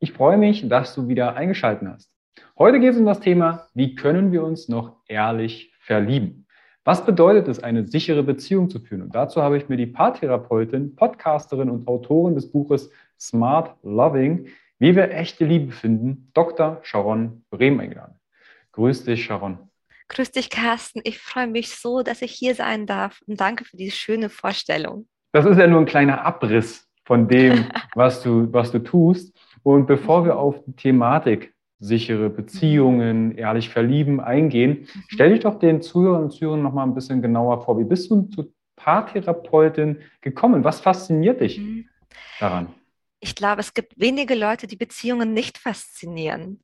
Ich freue mich, dass du wieder eingeschaltet hast. Heute geht es um das Thema, wie können wir uns noch ehrlich verlieben? Was bedeutet es, eine sichere Beziehung zu führen? Und dazu habe ich mir die Paartherapeutin, Podcasterin und Autorin des Buches Smart Loving, wie wir echte Liebe finden, Dr. Sharon Brehm eingeladen. Grüß dich, Sharon. Grüß dich, Carsten. Ich freue mich so, dass ich hier sein darf und danke für diese schöne Vorstellung. Das ist ja nur ein kleiner Abriss von dem, was du, was du tust. Und bevor wir auf die Thematik sichere Beziehungen, ehrlich verlieben eingehen, mhm. stell dich doch den Zuhörern und Zuhörern noch mal ein bisschen genauer vor. Wie bist du zur Paartherapeutin gekommen? Was fasziniert dich mhm. daran? Ich glaube, es gibt wenige Leute, die Beziehungen nicht faszinieren.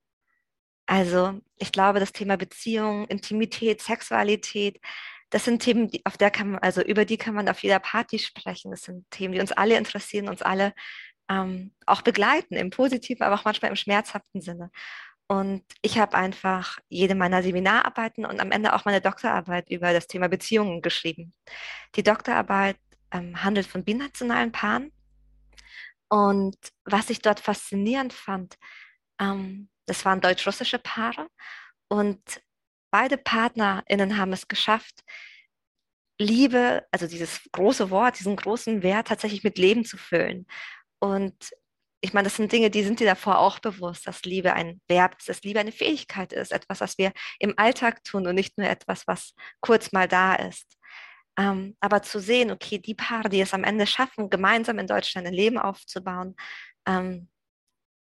Also ich glaube, das Thema Beziehung, Intimität, Sexualität, das sind Themen, die, auf der kann man, also über die kann man auf jeder Party sprechen. Das sind Themen, die uns alle interessieren, uns alle ähm, auch begleiten, im positiven, aber auch manchmal im schmerzhaften Sinne. Und ich habe einfach jede meiner Seminararbeiten und am Ende auch meine Doktorarbeit über das Thema Beziehungen geschrieben. Die Doktorarbeit ähm, handelt von binationalen Paaren. Und was ich dort faszinierend fand, ähm, das waren deutsch-russische Paare und beide PartnerInnen haben es geschafft, Liebe, also dieses große Wort, diesen großen Wert tatsächlich mit Leben zu füllen. Und ich meine, das sind Dinge, die sind dir davor auch bewusst, dass Liebe ein Verb ist, dass Liebe eine Fähigkeit ist, etwas, was wir im Alltag tun und nicht nur etwas, was kurz mal da ist. Ähm, aber zu sehen, okay, die Paare, die es am Ende schaffen, gemeinsam in Deutschland ein Leben aufzubauen, ähm,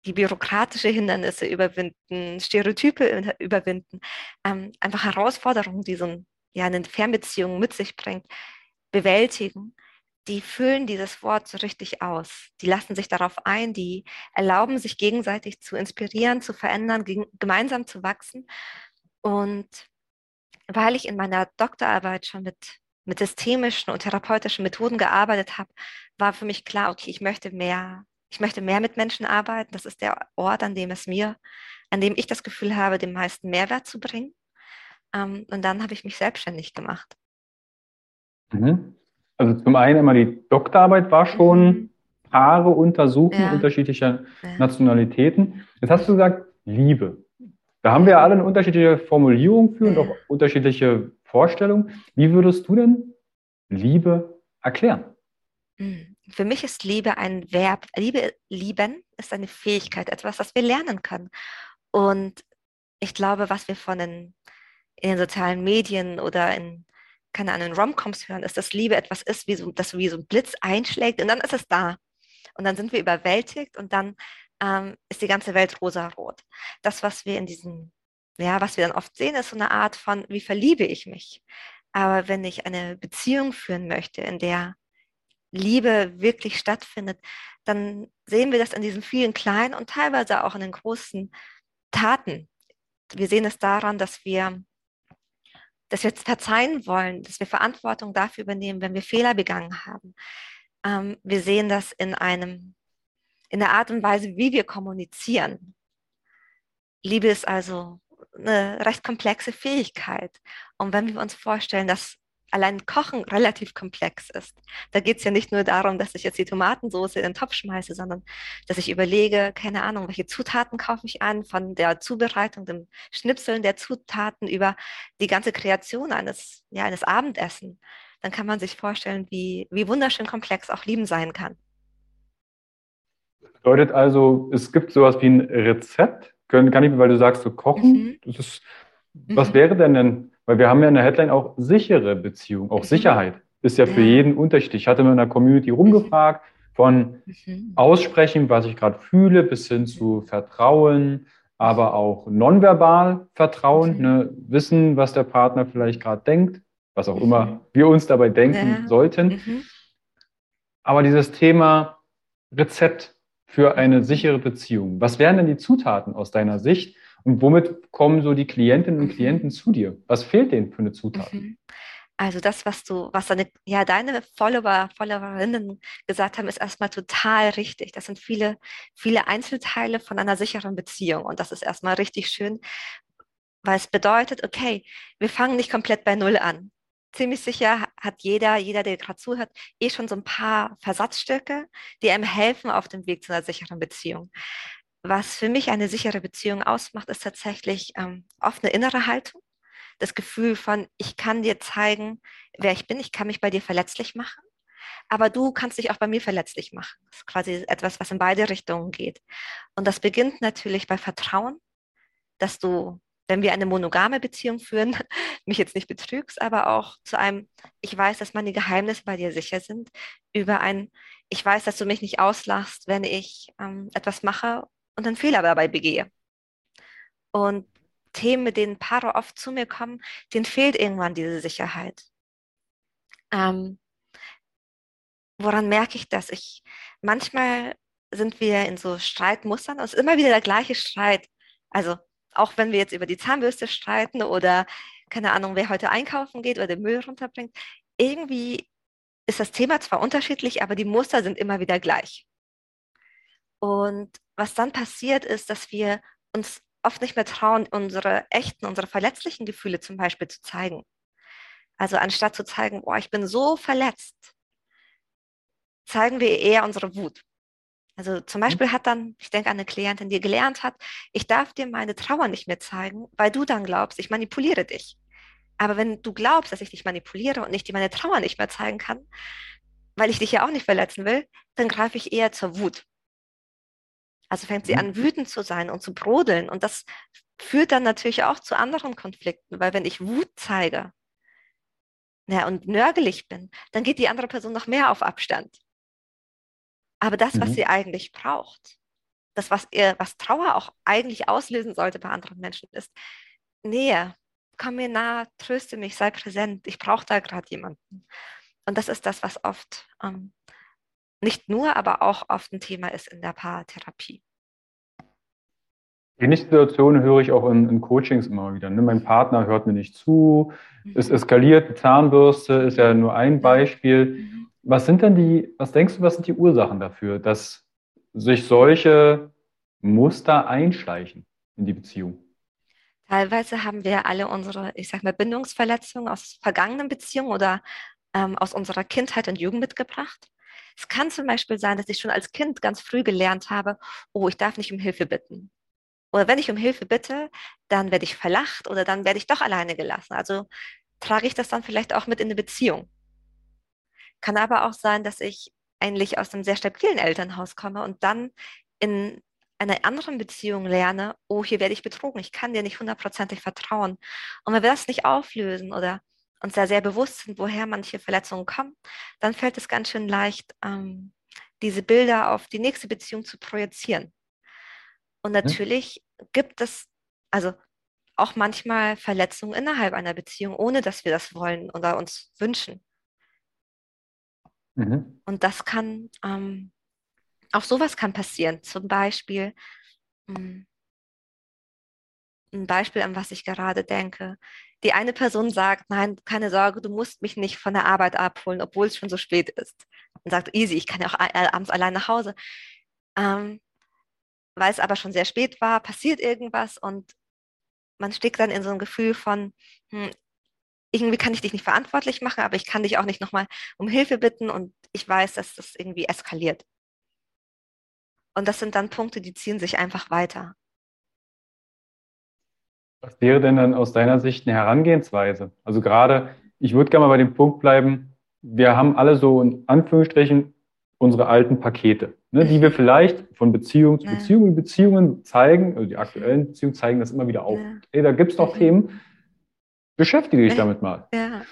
die bürokratische Hindernisse überwinden, Stereotype überwinden, ähm, einfach Herausforderungen, die so ein, ja, eine Fernbeziehung mit sich bringt, bewältigen, die füllen dieses Wort so richtig aus. Die lassen sich darauf ein, die erlauben sich gegenseitig zu inspirieren, zu verändern, gemeinsam zu wachsen. Und weil ich in meiner Doktorarbeit schon mit, mit systemischen und therapeutischen Methoden gearbeitet habe, war für mich klar, okay, ich möchte mehr ich möchte mehr mit Menschen arbeiten. Das ist der Ort, an dem es mir, an dem ich das Gefühl habe, den meisten Mehrwert zu bringen. Ähm, und dann habe ich mich selbstständig gemacht. Mhm. Also zum einen immer die Doktorarbeit war schon mhm. Paare untersuchen, ja. unterschiedlicher ja. Nationalitäten. Jetzt hast du gesagt, Liebe. Da haben wir alle eine unterschiedliche Formulierung für und auch unterschiedliche Vorstellungen. Wie würdest du denn Liebe erklären? Mhm für mich ist Liebe ein Verb. Liebe, lieben ist eine Fähigkeit, etwas, das wir lernen können. Und ich glaube, was wir von den, in den sozialen Medien oder in, keine Ahnung, Romcoms hören, ist, dass Liebe etwas ist, wie so, das wie so ein Blitz einschlägt und dann ist es da. Und dann sind wir überwältigt und dann ähm, ist die ganze Welt rosarot. Das, was wir in diesen, ja, was wir dann oft sehen, ist so eine Art von, wie verliebe ich mich? Aber wenn ich eine Beziehung führen möchte, in der Liebe wirklich stattfindet, dann sehen wir das in diesen vielen kleinen und teilweise auch in den großen Taten. Wir sehen es daran, dass wir, dass wir verzeihen wollen, dass wir Verantwortung dafür übernehmen, wenn wir Fehler begangen haben. Ähm, wir sehen das in einem, in der Art und Weise, wie wir kommunizieren. Liebe ist also eine recht komplexe Fähigkeit. Und wenn wir uns vorstellen, dass allein Kochen relativ komplex ist. Da geht es ja nicht nur darum, dass ich jetzt die Tomatensauce in den Topf schmeiße, sondern dass ich überlege, keine Ahnung, welche Zutaten kaufe ich an, von der Zubereitung, dem Schnipseln der Zutaten über die ganze Kreation eines, ja, eines Abendessen. Dann kann man sich vorstellen, wie, wie wunderschön komplex auch Lieben sein kann. Bedeutet also, es gibt sowas wie ein Rezept, kann, ich, weil du sagst, so kochen, mhm. ist, was mhm. wäre denn denn, weil wir haben ja in der Headline auch sichere Beziehung, auch mhm. Sicherheit ist ja für jeden unterschiedlich. Ich hatte mir in der Community rumgefragt, von mhm. aussprechen, was ich gerade fühle, bis hin zu Vertrauen, aber auch nonverbal Vertrauen, mhm. ne, wissen, was der Partner vielleicht gerade denkt, was auch immer wir uns dabei denken sollten. Aber dieses Thema Rezept, für eine sichere Beziehung? Was wären denn die Zutaten aus deiner Sicht und womit kommen so die Klientinnen und. Klienten zu dir? Was fehlt denen für eine Zutat? Mhm. Also das, was du, was deine, ja, deine Follower, Followerinnen gesagt haben, ist erstmal total richtig. Das sind viele, viele Einzelteile von einer sicheren Beziehung. Und das ist erstmal richtig schön, weil es bedeutet, okay, wir fangen nicht komplett bei Null an ziemlich sicher hat jeder, jeder, der gerade zuhört, eh schon so ein paar Versatzstücke, die einem helfen auf dem Weg zu einer sicheren Beziehung. Was für mich eine sichere Beziehung ausmacht, ist tatsächlich ähm, oft eine innere Haltung. Das Gefühl von, ich kann dir zeigen, wer ich bin, ich kann mich bei dir verletzlich machen, aber du kannst dich auch bei mir verletzlich machen. Das ist quasi etwas, was in beide Richtungen geht. Und das beginnt natürlich bei Vertrauen, dass du wenn wir eine monogame Beziehung führen, mich jetzt nicht betrügst, aber auch zu einem, ich weiß, dass meine Geheimnisse bei dir sicher sind, über ein, ich weiß, dass du mich nicht auslachst, wenn ich ähm, etwas mache und einen Fehler dabei begehe. Und Themen, mit denen Paare oft zu mir kommen, denen fehlt irgendwann diese Sicherheit. Ähm, woran merke ich das? Ich, manchmal sind wir in so Streitmustern, es ist immer wieder der gleiche Streit. Also auch wenn wir jetzt über die Zahnbürste streiten oder keine Ahnung, wer heute einkaufen geht oder den Müll runterbringt, irgendwie ist das Thema zwar unterschiedlich, aber die Muster sind immer wieder gleich. Und was dann passiert ist, dass wir uns oft nicht mehr trauen, unsere echten, unsere verletzlichen Gefühle zum Beispiel zu zeigen. Also anstatt zu zeigen, oh, ich bin so verletzt, zeigen wir eher unsere Wut. Also zum mhm. Beispiel hat dann, ich denke an eine Klientin, die gelernt hat, ich darf dir meine Trauer nicht mehr zeigen, weil du dann glaubst, ich manipuliere dich. Aber wenn du glaubst, dass ich dich manipuliere und ich dir meine Trauer nicht mehr zeigen kann, weil ich dich ja auch nicht verletzen will, dann greife ich eher zur Wut. Also fängt sie mhm. an, wütend zu sein und zu brodeln. Und das führt dann natürlich auch zu anderen Konflikten, weil wenn ich Wut zeige ja, und nörgelig bin, dann geht die andere Person noch mehr auf Abstand. Aber das, mhm. was sie eigentlich braucht, das, was ihr, was Trauer auch eigentlich auslösen sollte bei anderen Menschen, ist Nähe. Komm mir nah, tröste mich, sei präsent. Ich brauche da gerade jemanden. Und das ist das, was oft ähm, nicht nur, aber auch oft ein Thema ist in der Paartherapie. Ähnliche Situationen höre ich auch in, in Coachings immer wieder. Ne? Mein Partner hört mir nicht zu, mhm. es eskaliert, die Zahnbürste ist ja nur ein Beispiel. Mhm. Was sind denn die, was denkst du, was sind die Ursachen dafür, dass sich solche Muster einschleichen in die Beziehung? Teilweise haben wir alle unsere, ich sag mal, Bindungsverletzungen aus vergangenen Beziehungen oder ähm, aus unserer Kindheit und Jugend mitgebracht. Es kann zum Beispiel sein, dass ich schon als Kind ganz früh gelernt habe, oh, ich darf nicht um Hilfe bitten. Oder wenn ich um Hilfe bitte, dann werde ich verlacht oder dann werde ich doch alleine gelassen. Also trage ich das dann vielleicht auch mit in eine Beziehung. Kann aber auch sein, dass ich eigentlich aus einem sehr stabilen Elternhaus komme und dann in einer anderen Beziehung lerne, oh, hier werde ich betrogen, ich kann dir nicht hundertprozentig vertrauen. Und wenn wir das nicht auflösen oder uns da sehr bewusst sind, woher manche Verletzungen kommen, dann fällt es ganz schön leicht, ähm, diese Bilder auf die nächste Beziehung zu projizieren. Und mhm. natürlich mhm. gibt es also auch manchmal Verletzungen innerhalb einer Beziehung, ohne dass wir das wollen oder uns wünschen. Mhm. Und das kann, ähm, auch sowas kann passieren. Zum Beispiel, mh, hm, ein Beispiel, an was ich gerade denke. Die eine Person sagt, nein, keine Sorge, du musst mich nicht von der Arbeit abholen, obwohl es schon so spät ist. Und sagt, easy, ich kann ja auch abends allein nach Hause. Ähm, weil es aber schon sehr spät war, passiert irgendwas und man steckt dann in so ein Gefühl von, hm, irgendwie kann ich dich nicht verantwortlich machen, aber ich kann dich auch nicht nochmal um Hilfe bitten und ich weiß, dass das irgendwie eskaliert. Und das sind dann Punkte, die ziehen sich einfach weiter. Was wäre denn dann aus deiner Sicht eine Herangehensweise? Also gerade, ich würde gerne mal bei dem Punkt bleiben, wir haben alle so in Anführungsstrichen unsere alten Pakete, ne, die wir vielleicht von Beziehung zu Beziehung in Beziehungen zeigen, also die aktuellen Beziehungen zeigen das immer wieder auf. Ey, da gibt es doch. Themen, beschäftige dich damit mal. Ja.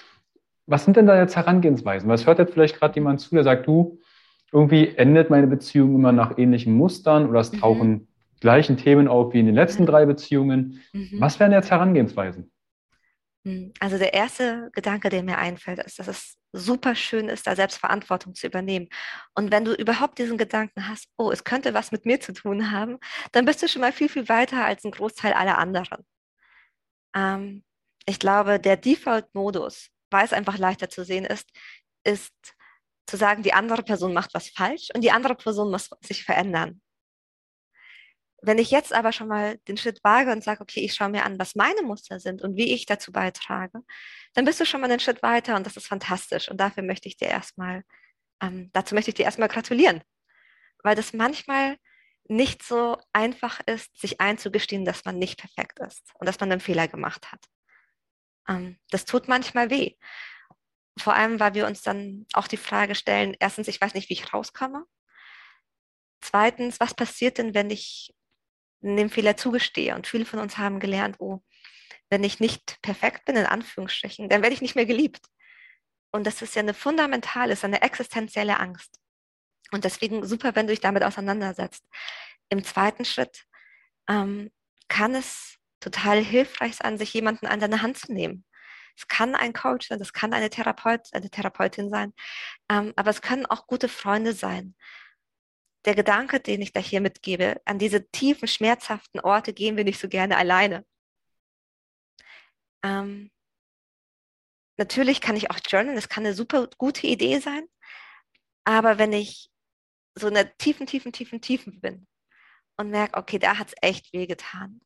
Was sind denn da jetzt Herangehensweisen? Was hört jetzt vielleicht gerade jemand zu, der sagt, du, irgendwie endet meine Beziehung immer nach ähnlichen Mustern oder es mhm. tauchen. Gleichen Themen auf wie in den letzten drei Beziehungen. Mhm. Was wären jetzt Herangehensweisen? Hm, also der erste Gedanke, der mir einfällt, ist, dass es super schön ist, da selbst Verantwortung zu übernehmen. Und wenn du überhaupt diesen Gedanken hast, oh, es könnte was mit mir zu tun haben, dann bist du schon mal viel, viel weiter als ein Großteil aller anderen. Ähm, ich glaube, der Default-Modus, weil es einfach leichter zu sehen ist, ist zu sagen, die andere Person macht was falsch und die andere Person muss sich verändern. Wenn ich jetzt aber schon mal den Schritt wage und sage, okay, ich schaue mir an, was meine Muster sind und wie ich dazu beitrage, dann bist du schon mal einen Schritt weiter und das ist fantastisch. Und dafür möchte ich dir erstmal, ähm, dazu möchte ich dir erstmal gratulieren, weil das manchmal nicht so einfach ist, sich einzugestehen, dass man nicht perfekt ist und dass man einen Fehler gemacht hat. Ähm, das tut manchmal weh. Vor allem, weil wir uns dann auch die Frage stellen, erstens, ich weiß nicht, wie ich rauskomme. Zweitens, was passiert denn, wenn ich dem Fehler zugestehe. Und viele von uns haben gelernt, oh, wenn ich nicht perfekt bin, in Anführungsstrichen, dann werde ich nicht mehr geliebt. Und das ist ja eine fundamentale, ist eine existenzielle Angst. Und deswegen super, wenn du dich damit auseinandersetzt. Im zweiten Schritt ähm, kann es total hilfreich sein, sich jemanden an deine Hand zu nehmen. Es kann ein Coach sein, das kann eine Therapeut, eine Therapeutin sein, ähm, aber es können auch gute Freunde sein der Gedanke, den ich da hier mitgebe, an diese tiefen, schmerzhaften Orte gehen wir nicht so gerne alleine. Ähm, natürlich kann ich auch journalen, das kann eine super gute Idee sein, aber wenn ich so in der tiefen, tiefen, tiefen, tiefen bin und merke, okay, da hat es echt wehgetan,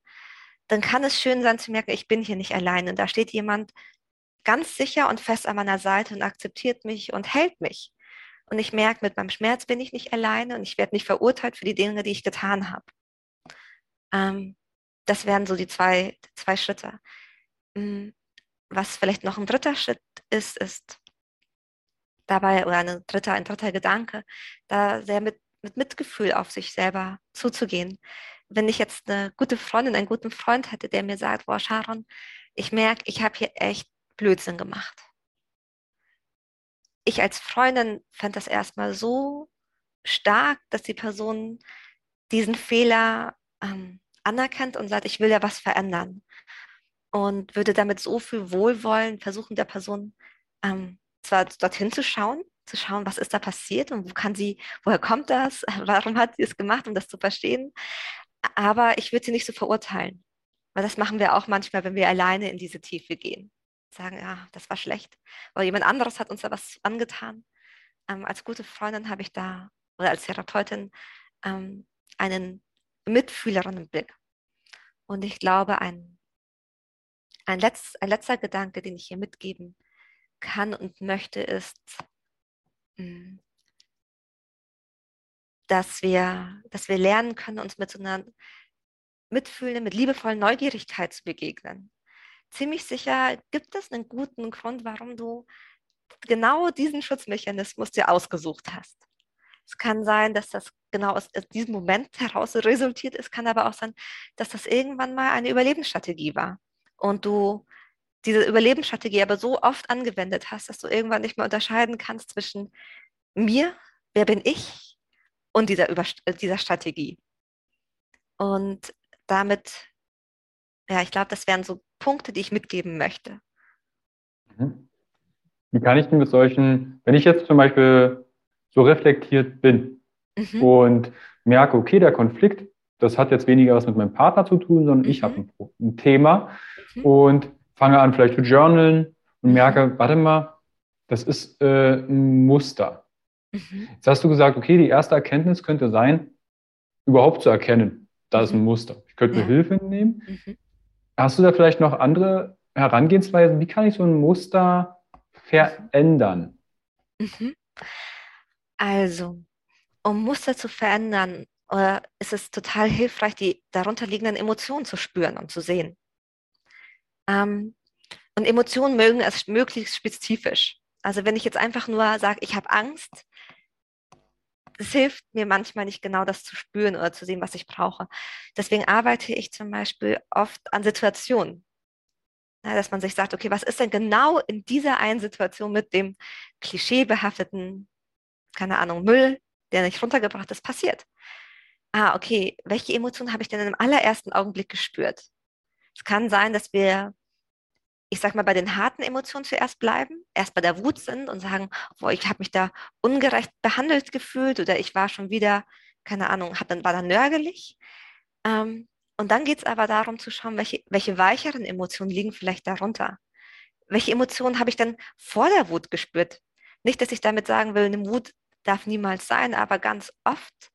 dann kann es schön sein zu merken, ich bin hier nicht alleine. Da steht jemand ganz sicher und fest an meiner Seite und akzeptiert mich und hält mich. Und ich merke, mit meinem Schmerz bin ich nicht alleine und ich werde nicht verurteilt für die Dinge, die ich getan habe. Ähm, das wären so die zwei, zwei Schritte. Hm, was vielleicht noch ein dritter Schritt ist, ist dabei, oder ein dritter, ein dritter Gedanke, da sehr mit, mit Mitgefühl auf sich selber zuzugehen. Wenn ich jetzt eine gute Freundin, einen guten Freund hätte, der mir sagt, boah, Sharon, ich merke, ich habe hier echt Blödsinn gemacht ich als Freundin fand das erstmal so stark, dass die Person diesen Fehler ähm, anerkennt und sagt, ich will ja was verändern. Und würde damit so viel Wohlwollen versuchen, der Person ähm, zwar dorthin zu schauen, zu schauen, was ist da passiert und wo kann sie, woher kommt das, warum hat sie es gemacht, um das zu verstehen. Aber ich würde sie nicht so verurteilen, weil das machen wir auch manchmal, wenn wir alleine in diese Tiefe gehen sagen, ja, das war schlecht. Oder jemand anderes hat uns da was angetan. Ähm, als gute Freundin habe ich da, oder als Therapeutin, ähm, einen mitfühleren Blick. Und ich glaube, ein, ein, letzt, ein letzter Gedanke, den ich hier mitgeben kann und möchte, ist, hm, dass wir, dass wir lernen können, uns mit so einer mitfühlenden, mit liebevollen Neugierigkeit zu begegnen ziemlich sicher gibt es einen guten Grund, warum du genau diesen Schutzmechanismus dir ausgesucht hast. Es kann sein, dass das genau aus diesem Moment heraus resultiert ist, kann aber auch sein, dass das irgendwann mal eine Überlebensstrategie war und du diese Überlebensstrategie aber so oft angewendet hast, dass du irgendwann nicht mehr unterscheiden kannst zwischen mir, wer bin ich und dieser, Über dieser Strategie. Und damit, ja, ich glaube, das wären so Punkte, die ich mitgeben möchte. Mhm. Wie kann ich denn mit solchen, wenn ich jetzt zum Beispiel so reflektiert bin mhm. und merke, okay, der Konflikt, das hat jetzt weniger was mit meinem Partner zu tun, sondern mhm. ich habe ein, ein, Thema mhm. und fange an vielleicht zu journalen und mhm. merke, warte mal, das ist äh, ein Muster. Mhm. Jetzt hast du gesagt, okay, die erste Erkenntnis könnte sein, überhaupt zu erkennen, da ist ein. Muster. Ich könnte mir Hilfe nehmen. Mhm. Hast du da vielleicht noch andere Herangehensweisen? Wie kann ich so ein Muster verändern? Mhm. Also, um Muster zu verändern, äh, ist es total hilfreich, die darunterliegenden Emotionen zu spüren und zu sehen. Ähm, und Emotionen mögen es möglichst spezifisch. Also wenn ich jetzt einfach nur sage, ich habe Angst, es hilft mir manchmal nicht genau das zu spüren oder zu sehen, was ich brauche. Deswegen arbeite ich zum Beispiel oft an Situationen. Ja, dass man sich sagt, okay, was ist denn genau in dieser einen Situation mit dem klischeebehafteten, keine Ahnung, Müll, der nicht runtergebracht ist, passiert? Ah, okay, welche Emotionen habe ich denn im allerersten Augenblick gespürt? Es kann sein, dass wir ich sag mal, bei den harten Emotionen zuerst bleiben, erst bei der Wut sind und sagen, boah, ich habe mich da ungerecht behandelt gefühlt oder ich war schon wieder, keine Ahnung, hab dann, war dann nörgelig. Ähm, und dann geht es aber darum zu schauen, welche, welche weicheren Emotionen liegen vielleicht darunter. Welche Emotionen habe ich denn vor der Wut gespürt? Nicht, dass ich damit sagen will, eine Wut darf niemals sein, aber ganz oft,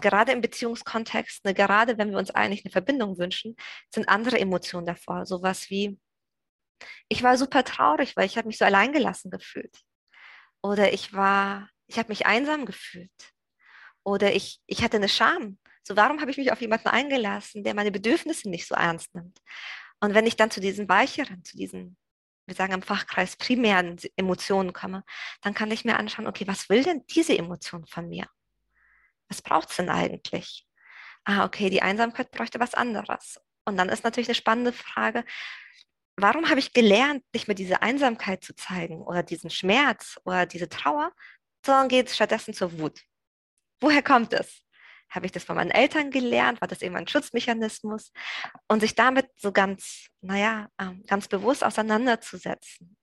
gerade im Beziehungskontext, ne, gerade wenn wir uns eigentlich eine Verbindung wünschen, sind andere Emotionen davor. Sowas wie, ich war super traurig, weil ich habe mich so alleingelassen gefühlt. Oder ich war, ich habe mich einsam gefühlt. Oder ich, ich hatte eine Scham. So, warum habe ich mich auf jemanden eingelassen, der meine Bedürfnisse nicht so ernst nimmt? Und wenn ich dann zu diesen weicheren, zu diesen, wir sagen im Fachkreis, primären Emotionen komme, dann kann ich mir anschauen, okay, was will denn diese Emotion von mir? Was braucht es denn eigentlich? Ah, okay, die Einsamkeit bräuchte was anderes. Und dann ist natürlich eine spannende Frage, warum habe ich gelernt, nicht mehr diese Einsamkeit zu zeigen oder diesen Schmerz oder diese Trauer, sondern geht stattdessen zur Wut? Woher kommt es? Habe ich das von meinen Eltern gelernt? War das eben ein Schutzmechanismus? Und sich damit so ganz, naja, ähm, ganz bewusst auseinanderzusetzen.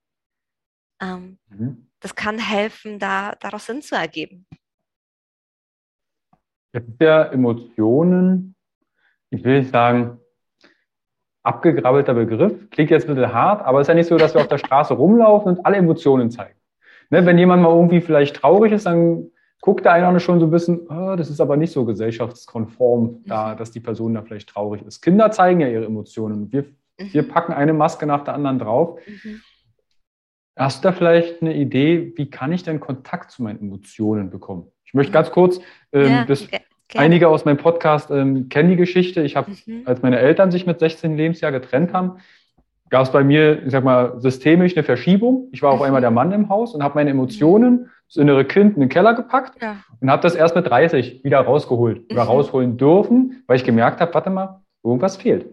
Ähm, mhm. Das kann helfen, da, daraus Sinn zu ergeben. Jetzt ja Emotionen, ich will nicht sagen, abgegrabbelter Begriff. Klingt jetzt ein bisschen hart, aber es ist ja nicht so, dass wir auf der Straße rumlaufen und alle Emotionen zeigen. Ne, wenn jemand mal irgendwie vielleicht traurig ist, dann guckt der eine schon so ein bisschen, oh, das ist aber nicht so gesellschaftskonform, da, mhm. dass die Person da vielleicht traurig ist. Kinder zeigen ja ihre Emotionen. Wir, mhm. wir packen eine Maske nach der anderen drauf. Mhm. Hast du da vielleicht eine Idee, wie kann ich denn Kontakt zu meinen Emotionen bekommen? Ich möchte ganz kurz ähm, ja, das okay. Gerne. Einige aus meinem Podcast ähm, kennen die Geschichte. Ich habe, mhm. als meine Eltern sich mit 16 Lebensjahr getrennt haben, gab es bei mir, ich sag mal, systemisch eine Verschiebung. Ich war auf einmal der Mann im Haus und habe meine Emotionen, das innere Kind, in den Keller gepackt ja. und habe das erst mit 30 wieder rausgeholt oder mhm. rausholen dürfen, weil ich gemerkt habe, warte mal, irgendwas fehlt.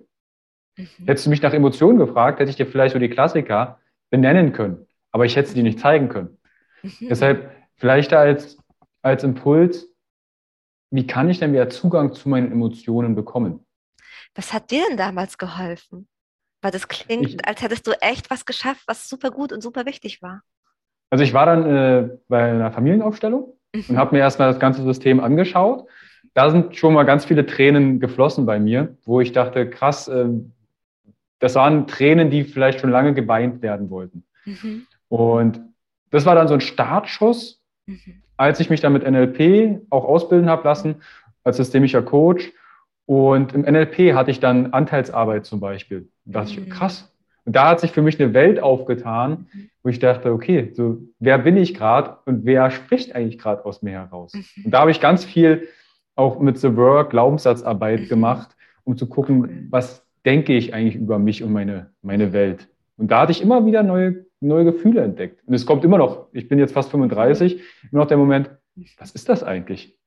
Mhm. Hättest du mich nach Emotionen gefragt, hätte ich dir vielleicht so die Klassiker benennen können, aber ich hätte sie dir nicht zeigen können. Mhm. Deshalb vielleicht als, als Impuls, wie kann ich denn wieder Zugang zu meinen Emotionen bekommen? Was hat dir denn damals geholfen? Weil das klingt, ich, als hättest du echt was geschafft, was super gut und super wichtig war. Also ich war dann äh, bei einer Familienaufstellung mhm. und habe mir erstmal das ganze System angeschaut. Da sind schon mal ganz viele Tränen geflossen bei mir, wo ich dachte, krass, äh, das waren Tränen, die vielleicht schon lange geweint werden wollten. Mhm. Und das war dann so ein Startschuss, mhm als ich mich dann mit NLP auch ausbilden habe lassen, als systemischer Coach. Und im NLP hatte ich dann Anteilsarbeit zum Beispiel. Da dachte mhm. ich, krass. Und da hat sich für mich eine Welt aufgetan, wo ich dachte, okay, so wer bin ich gerade und wer spricht eigentlich gerade aus mir heraus? Mhm. Und da habe ich ganz viel auch mit The Work Glaubenssatzarbeit mhm. gemacht, um zu gucken, was denke ich eigentlich über mich und meine, meine Welt. Und da hatte ich immer wieder neue neue Gefühle entdeckt. Und es kommt immer noch, ich bin jetzt fast 35, immer noch der Moment, was ist das eigentlich?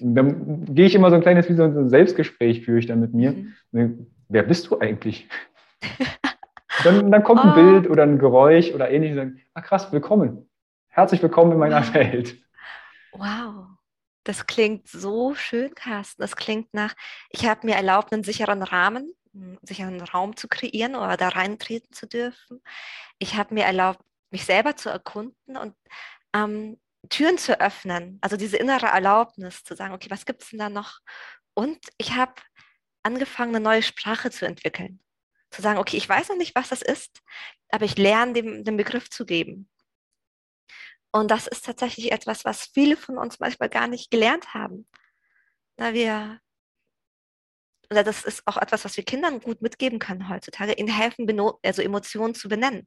Und dann gehe ich immer so ein kleines, wie so ein Selbstgespräch führe ich dann mit mir. Mhm. Wer bist du eigentlich? dann, dann kommt ein oh. Bild oder ein Geräusch oder ähnliches. Sagen, ah krass, willkommen. Herzlich willkommen in meiner wow. Welt. Wow. Das klingt so schön, Carsten. Das klingt nach, ich habe mir erlaubt, einen sicheren Rahmen sich einen Raum zu kreieren oder da reintreten zu dürfen. Ich habe mir erlaubt, mich selber zu erkunden und ähm, Türen zu öffnen, also diese innere Erlaubnis zu sagen, okay, was gibt es denn da noch? Und ich habe angefangen, eine neue Sprache zu entwickeln. Zu sagen, okay, ich weiß noch nicht, was das ist, aber ich lerne dem den Begriff zu geben. Und das ist tatsächlich etwas, was viele von uns manchmal gar nicht gelernt haben. Na, wir oder das ist auch etwas, was wir Kindern gut mitgeben können heutzutage, ihnen helfen, also Emotionen zu benennen.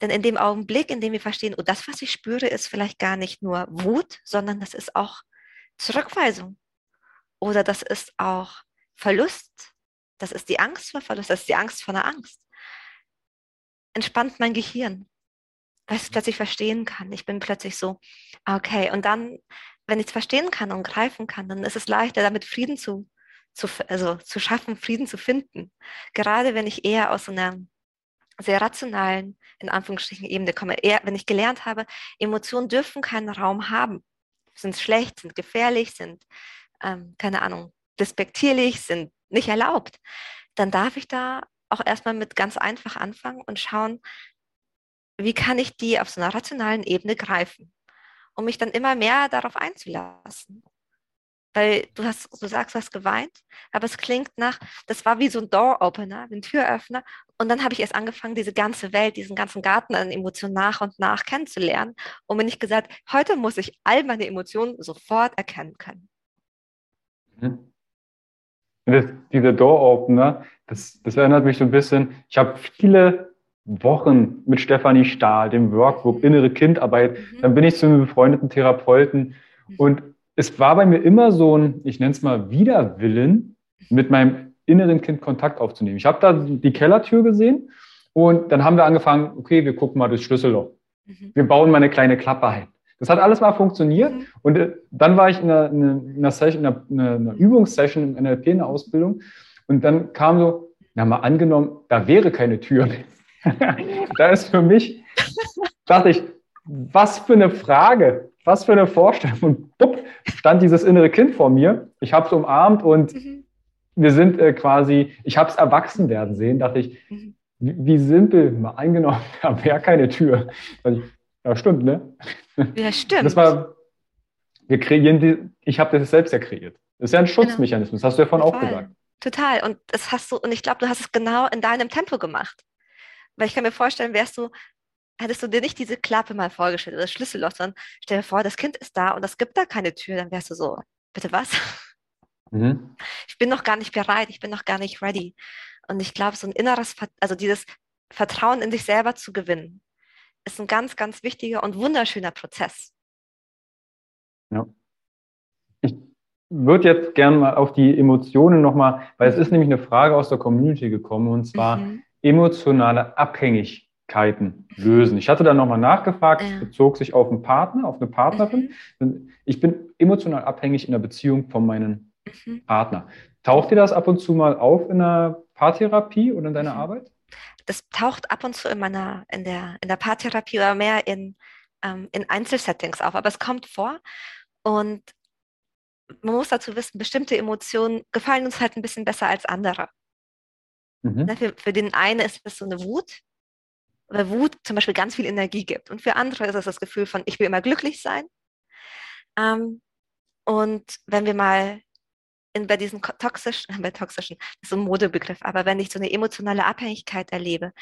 Denn in dem Augenblick, in dem wir verstehen, oh, das, was ich spüre, ist vielleicht gar nicht nur Wut, sondern das ist auch Zurückweisung. Oder das ist auch Verlust. Das ist die Angst vor Verlust, das ist die Angst vor einer Angst. Entspannt mein Gehirn, weil ich es plötzlich verstehen kann. Ich bin plötzlich so, okay. Und dann, wenn ich es verstehen kann und greifen kann, dann ist es leichter, damit Frieden zu, zu, also zu schaffen, Frieden zu finden. Gerade wenn ich eher aus einer sehr rationalen, in Anführungsstrichen, Ebene komme. Eher, wenn ich gelernt habe, Emotionen dürfen keinen Raum haben. Sind schlecht, sind gefährlich, sind, ähm, keine Ahnung, despektierlich, sind nicht erlaubt. Dann darf ich da auch erstmal mit ganz einfach anfangen und schauen, wie kann ich die auf so einer rationalen Ebene greifen, um mich dann immer mehr darauf einzulassen. Weil du hast, du sagst, du hast geweint, aber es klingt nach, das war wie so ein Door-Opener, ein Türöffner. Und dann habe ich erst angefangen, diese ganze Welt, diesen ganzen Garten an Emotionen nach und nach kennenzulernen. Und mir nicht gesagt, heute muss ich all meine Emotionen sofort erkennen können. Mhm. Das, dieser Door-Opener, das, das erinnert mich so ein bisschen, ich habe viele Wochen mit Stefanie Stahl, dem Workbook Innere Kindarbeit, mhm. dann bin ich zu einem befreundeten Therapeuten mhm. und es war bei mir immer so ein, ich nenne es mal Widerwillen, mit meinem inneren Kind Kontakt aufzunehmen. Ich habe da die Kellertür gesehen und dann haben wir angefangen, okay, wir gucken mal das Schlüsselloch. Mhm. Wir bauen mal eine kleine Klappe ein. Das hat alles mal funktioniert. Mhm. Und äh, dann war ich in einer, in einer, Session, in einer, einer Übungssession im NLP in der Ausbildung. Und dann kam so, na mal angenommen, da wäre keine Tür. da ist für mich, dachte ich, was für eine Frage, was für eine Vorstellung. Und bupp, stand dieses innere Kind vor mir. Ich habe es umarmt und mhm. wir sind äh, quasi, ich habe es erwachsen werden sehen, dachte ich, mhm. wie, wie, simpel, mal eingenommen, da wäre keine Tür. Also, ja, stimmt, ne? Ja, stimmt. Das war, wir kreieren die, ich habe das selbst ja kreiert. Das ist ja ein genau. Schutzmechanismus, das hast du ja vorhin auch gesagt. Total. Und das hast du, und ich glaube, du hast es genau in deinem Tempo gemacht. Weil ich kann mir vorstellen, wärst du hättest du dir nicht diese Klappe mal vorgestellt oder das Schlüsselloch, sondern stell dir vor, das Kind ist da und es gibt da keine Tür, dann wärst du so, bitte was? Mhm. Ich bin noch gar nicht bereit, ich bin noch gar nicht ready. Und ich glaube, so ein inneres, also dieses Vertrauen in dich selber zu gewinnen, ist ein ganz, ganz wichtiger und wunderschöner Prozess. Ja. Ich würde jetzt gerne mal auf die Emotionen nochmal, weil es ist nämlich eine Frage aus der Community gekommen und zwar mhm. emotionale Abhängigkeit. Schwierigkeiten lösen. Ich hatte dann nochmal nachgefragt, es bezog sich auf einen Partner, auf eine Partnerin. Mhm. Ich bin emotional abhängig in der Beziehung von meinem mhm. Partner. Taucht dir das ab und zu mal auf in der Paartherapie oder in deiner mhm. Arbeit? Das taucht ab und zu in meiner, in der, in der Paartherapie oder mehr in, ähm, in Einzelsettings auf, aber es kommt vor. Und man muss dazu wissen, bestimmte Emotionen gefallen uns halt ein bisschen besser als andere. Mhm. Ne, für, für den einen ist es so eine Wut, weil Wut zum Beispiel ganz viel Energie gibt. Und für andere ist es das Gefühl von, ich will immer glücklich sein. Ähm, und wenn wir mal in, bei diesen toxischen, bei toxischen, das ist ein Modebegriff, aber wenn ich so eine emotionale Abhängigkeit erlebe,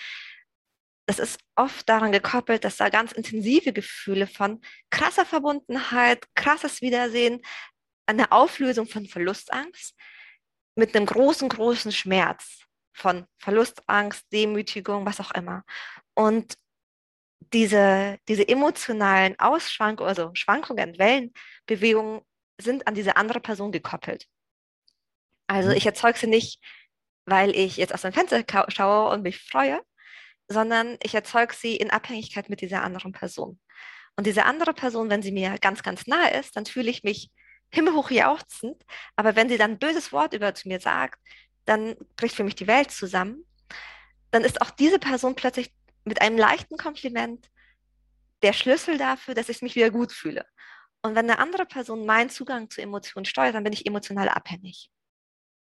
das ist oft daran gekoppelt, dass da ganz intensive Gefühle von krasser Verbundenheit, krasses Wiedersehen, eine Auflösung von Verlustangst mit einem großen, großen Schmerz von Verlustangst, Demütigung, was auch immer. Und diese, diese emotionalen Ausschwankungen, also Schwankungen, Wellenbewegungen sind an diese andere Person gekoppelt. Also mhm. ich erzeuge sie nicht, weil ich jetzt aus dem Fenster schaue und mich freue, sondern ich erzeuge sie in Abhängigkeit mit dieser anderen Person. Und diese andere Person, wenn sie mir ganz, ganz nahe ist, dann fühle ich mich himmelhoch jauchzend. Aber wenn sie dann ein böses Wort über zu mir sagt, dann bricht für mich die Welt zusammen. Dann ist auch diese Person plötzlich mit einem leichten Kompliment der Schlüssel dafür, dass ich mich wieder gut fühle. Und wenn eine andere Person meinen Zugang zu Emotionen steuert, dann bin ich emotional abhängig.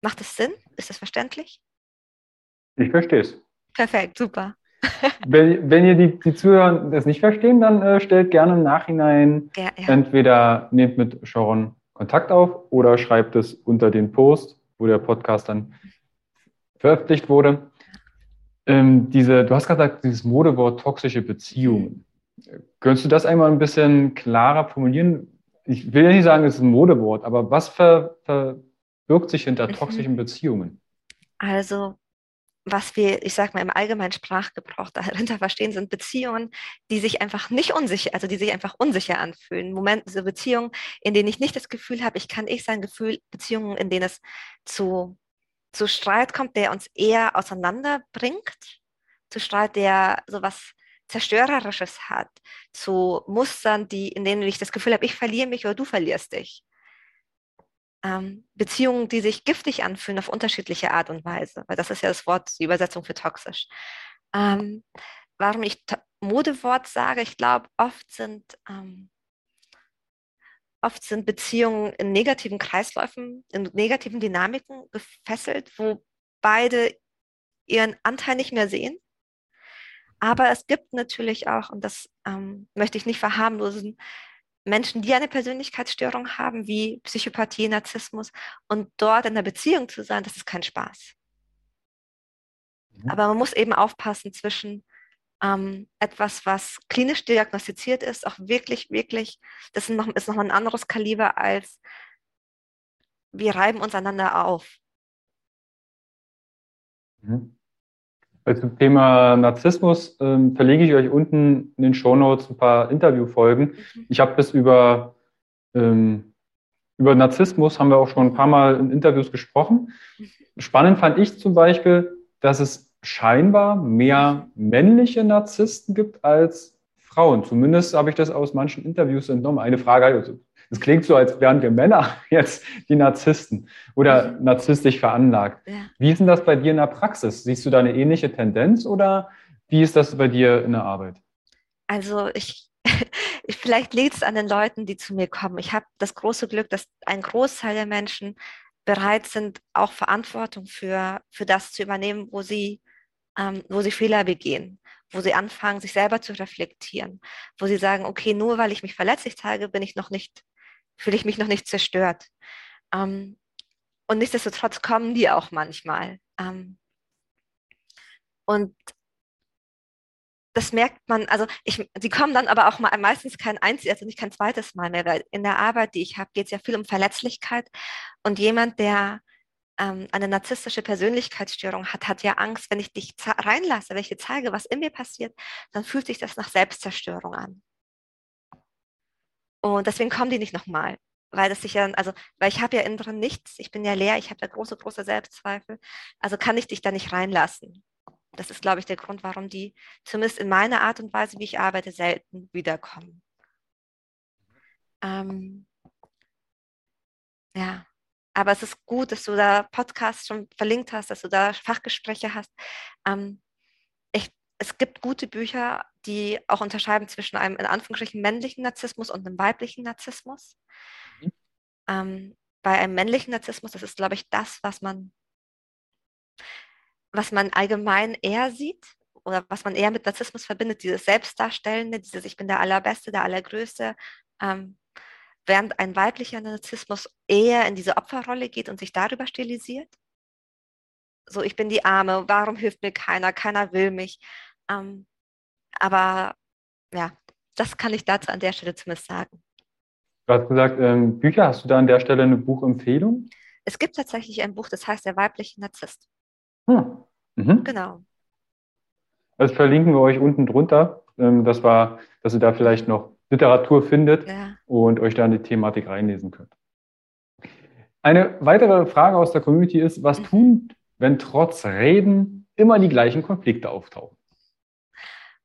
Macht das Sinn? Ist das verständlich? Ich verstehe es. Perfekt, super. wenn, wenn ihr die, die Zuhörer das nicht verstehen, dann äh, stellt gerne im Nachhinein ja, ja. entweder nehmt mit Sharon Kontakt auf oder schreibt es unter den Post, wo der Podcast dann veröffentlicht wurde ähm, diese, du hast gerade gesagt, dieses Modewort toxische Beziehungen. Könntest du das einmal ein bisschen klarer formulieren? Ich will ja nicht sagen, es ist ein Modewort, aber was ver, ver, birgt sich hinter Mhm. toxischen Beziehungen? Also, was wir, ich sag mal, im allgemeinen Sprachgebrauch dahinter verstehen, sind Beziehungen, die sich einfach nicht unsicher, also die sich einfach unsicher anfühlen. Momente, so Beziehungen, in denen ich nicht das Gefühl habe, ich kann ich sein Gefühl, Beziehungen, in denen es zu, zu Streit kommt, der uns eher auseinanderbringt, zu Streit, der sowas Zerstörerisches hat, zu Mustern, die, in denen ich das Gefühl habe, ich verliere mich oder du verlierst dich. Ähm, Beziehungen, die sich giftig anfühlen auf unterschiedliche Art und Weise, weil das ist ja das Wort, die Übersetzung für toxisch. Ähm, warum ich Modewort sage, ich glaube, oft sind, ähm, oft sind Beziehungen in negativen Kreisläufen, in negativen Dynamiken gefesselt, wo beide ihren Anteil nicht mehr sehen. Aber es gibt natürlich auch, und das ähm, möchte ich nicht verharmlosen, Menschen, die eine Persönlichkeitsstörung haben, wie Psychopathie, Narzissmus, und dort in einer Beziehung zu sein, das ist kein Spaß. Mhm. Aber man muss eben aufpassen zwischen ähm, etwas, was klinisch diagnostiziert ist, auch wirklich, wirklich, das ist noch, ist noch ein anderes Kaliber als wir reiben uns einander auf. Mhm. Zum Thema Narzissmus ähm, verlege ich euch unten in den Shownotes ein paar Interviewfolgen. Mhm. Ich habe bis über, ähm, über Narzissmus haben wir auch schon ein paar Mal in Interviews gesprochen. Spannend fand ich zum Beispiel, dass es scheinbar mehr männliche Narzissten gibt als Frauen. Zumindest habe ich das aus manchen Interviews entnommen. Eine Frage, also, es klingt so, als wären wir Männer jetzt die Narzissten oder narzisstisch veranlagt. Ja. Wie ist denn das bei dir in der Praxis? Siehst du da eine ähnliche Tendenz oder wie ist das bei dir in der Arbeit? Also ich, ich vielleicht liegt es an den Leuten, die zu mir kommen. Ich habe das große Glück, dass ein Großteil der Menschen bereit sind, auch Verantwortung für, für das zu übernehmen, wo sie, ähm, wo sie Fehler begehen, wo sie anfangen, sich selber zu reflektieren, wo sie sagen, okay, nur weil ich mich verletzlich zeige, bin ich noch nicht, fühle ich mich noch nicht zerstört. Ähm, und nichtsdestotrotz kommen die auch manchmal. Ähm, und das merkt man, also ich, sie kommen dann aber auch mal meistens kein einziges, also nicht kein zweites Mal mehr, weil in der Arbeit, die ich habe, geht es ja viel um Verletzlichkeit. Und jemand, der ähm, eine narzisstische Persönlichkeitsstörung hat, hat ja Angst, wenn ich dich reinlasse, wenn ich dir zeige, was in mir passiert, dann fühlt sich das nach Selbstzerstörung an. Und deswegen kommen die nicht nochmal, weil das sich ja, also, weil ich habe ja innen drin nichts, ich bin ja leer, ich habe ja große, große Selbstzweifel, also kann ich dich da nicht reinlassen. Das ist, glaube ich, der Grund, warum die zumindest in meiner Art und Weise, wie ich arbeite, selten wiederkommen. Ähm, ja, aber es ist gut, dass du da Podcasts schon verlinkt hast, dass du da Fachgespräche hast. Ähm, es gibt gute Bücher, die auch unterscheiden zwischen einem in Anführungsstrichen männlichen Narzissmus und einem weiblichen Narzissmus. Mhm. Ähm, bei einem männlichen Narzissmus, das ist, glaube ich, das, was man was man allgemein eher sieht oder was man eher mit Narzissmus verbindet, dieses Selbstdarstellende, dieses Ich bin der Allerbeste, der Allergrößte, ähm, während ein weiblicher Narzissmus eher in diese Opferrolle geht und sich darüber stilisiert. So, ich bin die Arme, warum hilft mir keiner, keiner will mich. Ähm, aber ja, das kann ich dazu an der Stelle zumindest sagen. Du hast gesagt, ähm, Bücher, hast du da an der Stelle eine Buchempfehlung? Es gibt tatsächlich ein Buch, das heißt Der weibliche Narzisst. Hm. Mhm. Genau. Das verlinken wir euch unten drunter. Ähm, das war, dass ihr da vielleicht noch Literatur findet Ja. und euch da in die Thematik reinlesen könnt. Eine weitere Frage aus der Community ist, was Mhm. tun, wenn trotz Reden immer die gleichen Konflikte auftauchen?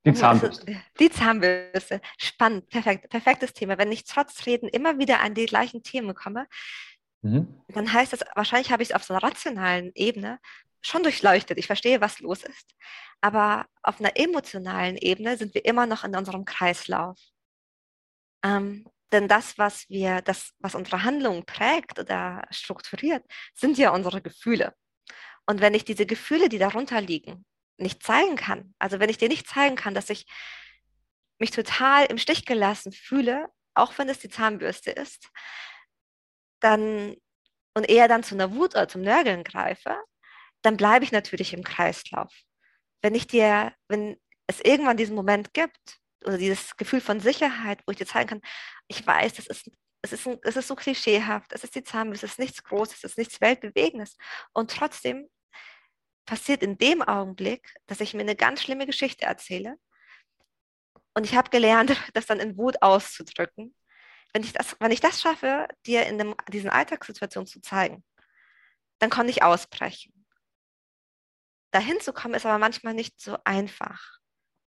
Die Oh, also, Zahnbürste. die Zahnbürste. Spannend, perfekt, perfektes Thema. Wenn ich trotz Reden immer wieder an die gleichen Themen komme, Mhm. dann heißt das, wahrscheinlich habe ich es auf so einer rationalen Ebene schon durchleuchtet. Ich verstehe, was los ist. Aber auf einer emotionalen Ebene sind wir immer noch in unserem Kreislauf. Ähm, denn das, was wir, das, was unsere Handlungen prägt oder strukturiert, sind ja unsere Gefühle. Und wenn ich diese Gefühle, die darunter liegen, nicht zeigen kann, also wenn ich dir nicht zeigen kann, dass ich mich total im Stich gelassen fühle, auch wenn es die Zahnbürste ist, dann und eher dann zu einer Wut oder zum Nörgeln greife, dann bleibe ich natürlich im Kreislauf. Wenn ich dir, wenn es irgendwann diesen Moment gibt oder dieses Gefühl von Sicherheit, wo ich dir zeigen kann, ich weiß, das ist es ist, ein, es ist so klischeehaft, es ist die Zahnbürste, es ist nichts Großes, es ist nichts Weltbewegendes. Und trotzdem passiert in dem Augenblick, dass ich mir eine ganz schlimme Geschichte erzähle. Und ich habe gelernt, das dann in Wut auszudrücken. Wenn ich das, wenn ich das schaffe, dir in dem, diesen Alltagssituationen zu zeigen, dann konnte ich ausbrechen. Dahin zu kommen ist aber manchmal nicht so einfach.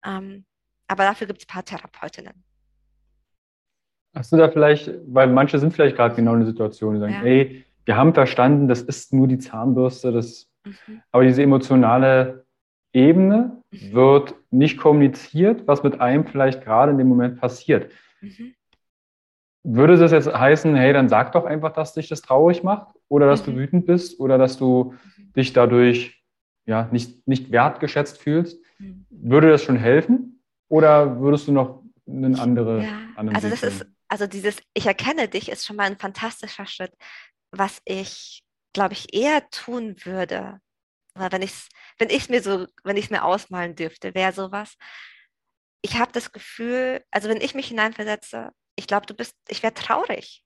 Ähm, aber dafür gibt es Paartherapeutinnen. Hast du da vielleicht, weil manche sind vielleicht gerade genau in der Situation, die sagen, ja. ey, wir haben verstanden, das ist nur die Zahnbürste, das, mhm. aber diese emotionale Ebene mhm. wird nicht kommuniziert, was mit einem vielleicht gerade in dem Moment passiert. Mhm. Würde das jetzt heißen, hey, dann sag doch einfach, dass dich das traurig macht oder dass du mhm. wütend bist oder dass du mhm. dich dadurch ja, nicht, nicht wertgeschätzt fühlst? Würde das schon helfen oder würdest du noch einen andere, ja, anderen also das ist also dieses Ich erkenne dich ist schon mal ein fantastischer Schritt, was ich, glaube ich, eher tun würde, wenn ich es wenn ich's mir so, wenn ich mir ausmalen dürfte, wäre sowas. Ich habe das Gefühl, also wenn ich mich hineinversetze, ich glaube, du bist, ich wäre traurig,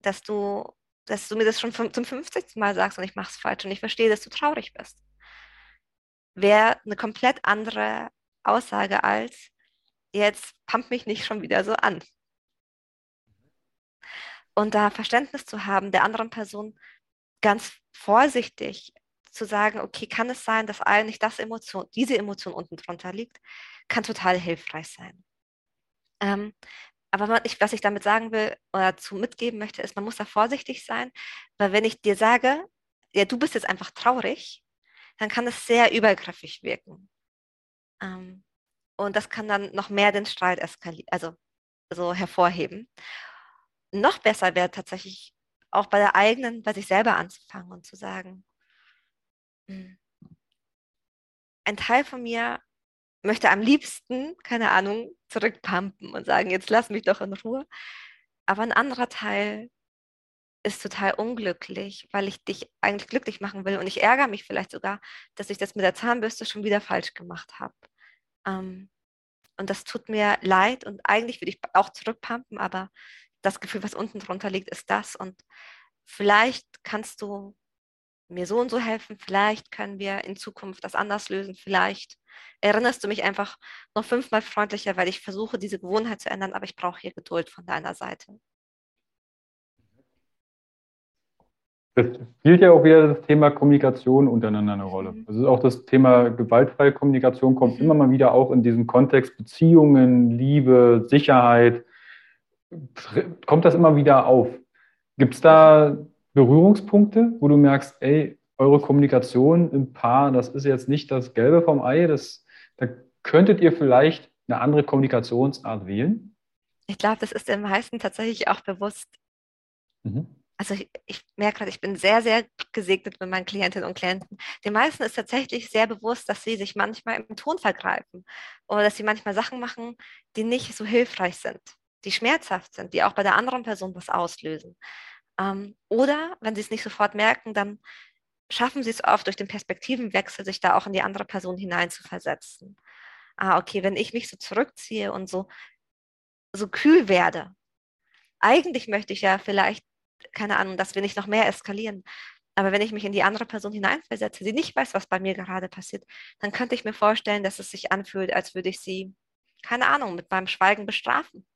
dass du, dass du mir das schon zum 50. Mal sagst und ich mache es falsch und ich verstehe, dass du traurig bist. Wäre eine komplett andere Aussage als, jetzt pump mich nicht schon wieder so an und da Verständnis zu haben, der anderen Person ganz vorsichtig zu sagen, okay, kann es sein, dass eigentlich das Emotion, diese Emotion unten drunter liegt, kann total hilfreich sein. Ähm, aber ich, was ich damit sagen will oder zu mitgeben möchte, ist, man muss da vorsichtig sein, weil wenn ich dir sage, ja, du bist jetzt einfach traurig, dann kann es sehr übergriffig wirken. Ähm, und das kann dann noch mehr den Streit eskalieren, also so hervorheben noch besser wäre tatsächlich auch bei der eigenen, bei sich selber anzufangen und zu sagen, hm, ein Teil von mir möchte am liebsten, keine Ahnung, zurückpumpen und sagen, jetzt lass mich doch in Ruhe. Aber ein anderer Teil ist total unglücklich, weil ich dich eigentlich glücklich machen will. Und ich ärgere mich vielleicht sogar, dass ich das mit der Zahnbürste schon wieder falsch gemacht habe. Ähm, und das tut mir leid und eigentlich würde ich auch zurückpumpen, aber das Gefühl, was unten drunter liegt, ist das. Und vielleicht kannst du mir so und so helfen, vielleicht können wir in Zukunft das anders lösen, vielleicht erinnerst du mich einfach noch fünfmal freundlicher, weil ich versuche, diese Gewohnheit zu ändern, aber ich brauche hier Geduld von deiner Seite. Das spielt ja auch wieder das Thema Kommunikation untereinander eine Rolle. Mhm. Also auch das Thema gewaltfreie Kommunikation kommt mhm. immer mal wieder auch in diesem Kontext Beziehungen, Liebe, Sicherheit kommt das immer wieder auf. Gibt es da Berührungspunkte, wo du merkst, ey, eure Kommunikation im Paar, das ist jetzt nicht das Gelbe vom Ei, das, da könntet ihr vielleicht eine andere Kommunikationsart wählen? Ich glaube, das ist den meisten tatsächlich auch bewusst. Mhm. Also ich, ich merke gerade, ich bin sehr, sehr gesegnet mit meinen Klientinnen und Klienten. Den meisten ist tatsächlich sehr bewusst, dass sie sich manchmal im Ton vergreifen oder dass sie manchmal Sachen machen, die nicht so hilfreich sind die schmerzhaft sind, die auch bei der anderen Person was auslösen. Ähm, oder wenn sie es nicht sofort merken, dann schaffen sie es oft durch den Perspektivenwechsel, sich da auch in die andere Person hineinzuversetzen. Ah, okay, wenn ich mich so zurückziehe und so, so kühl werde, eigentlich möchte ich ja vielleicht, keine Ahnung, dass wir nicht noch mehr eskalieren. Aber wenn ich mich in die andere Person hineinversetze, die nicht weiß, was bei mir gerade passiert, dann könnte ich mir vorstellen, dass es sich anfühlt, als würde ich sie, keine Ahnung, mit meinem Schweigen bestrafen.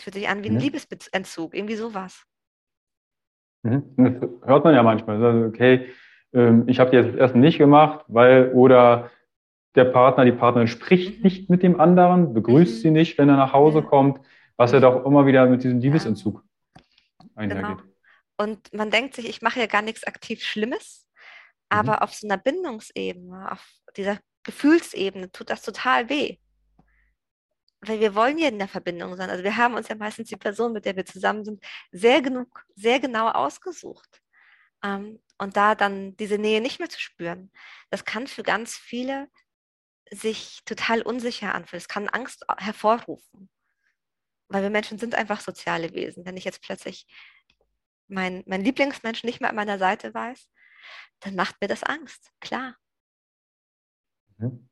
Es fühlt sich an wie ein mhm. Liebesentzug, irgendwie sowas. Mhm. Das hört man ja manchmal. Also, okay, ähm, ich habe die jetzt erst nicht gemacht, weil oder der Partner, die Partnerin spricht mhm. nicht mit dem anderen, begrüßt mhm. sie nicht, wenn er nach Hause kommt, was ja doch immer wieder mit diesem Liebesentzug einhergeht. Genau. Und man denkt sich, ich mache ja gar nichts aktiv Schlimmes, aber mhm. auf so einer Bindungsebene, auf dieser Gefühlsebene tut das total weh weil wir wollen ja in der Verbindung sein. Also wir haben uns ja meistens die Person, mit der wir zusammen sind, sehr genug, sehr genau ausgesucht. Ähm, und da dann diese Nähe nicht mehr zu spüren, das kann für ganz viele sich total unsicher anfühlen. Es kann Angst hervorrufen. Weil wir Menschen sind einfach soziale Wesen. Wenn ich jetzt plötzlich mein, mein Lieblingsmensch nicht mehr an meiner Seite weiß, dann macht mir das Angst, klar. Mhm.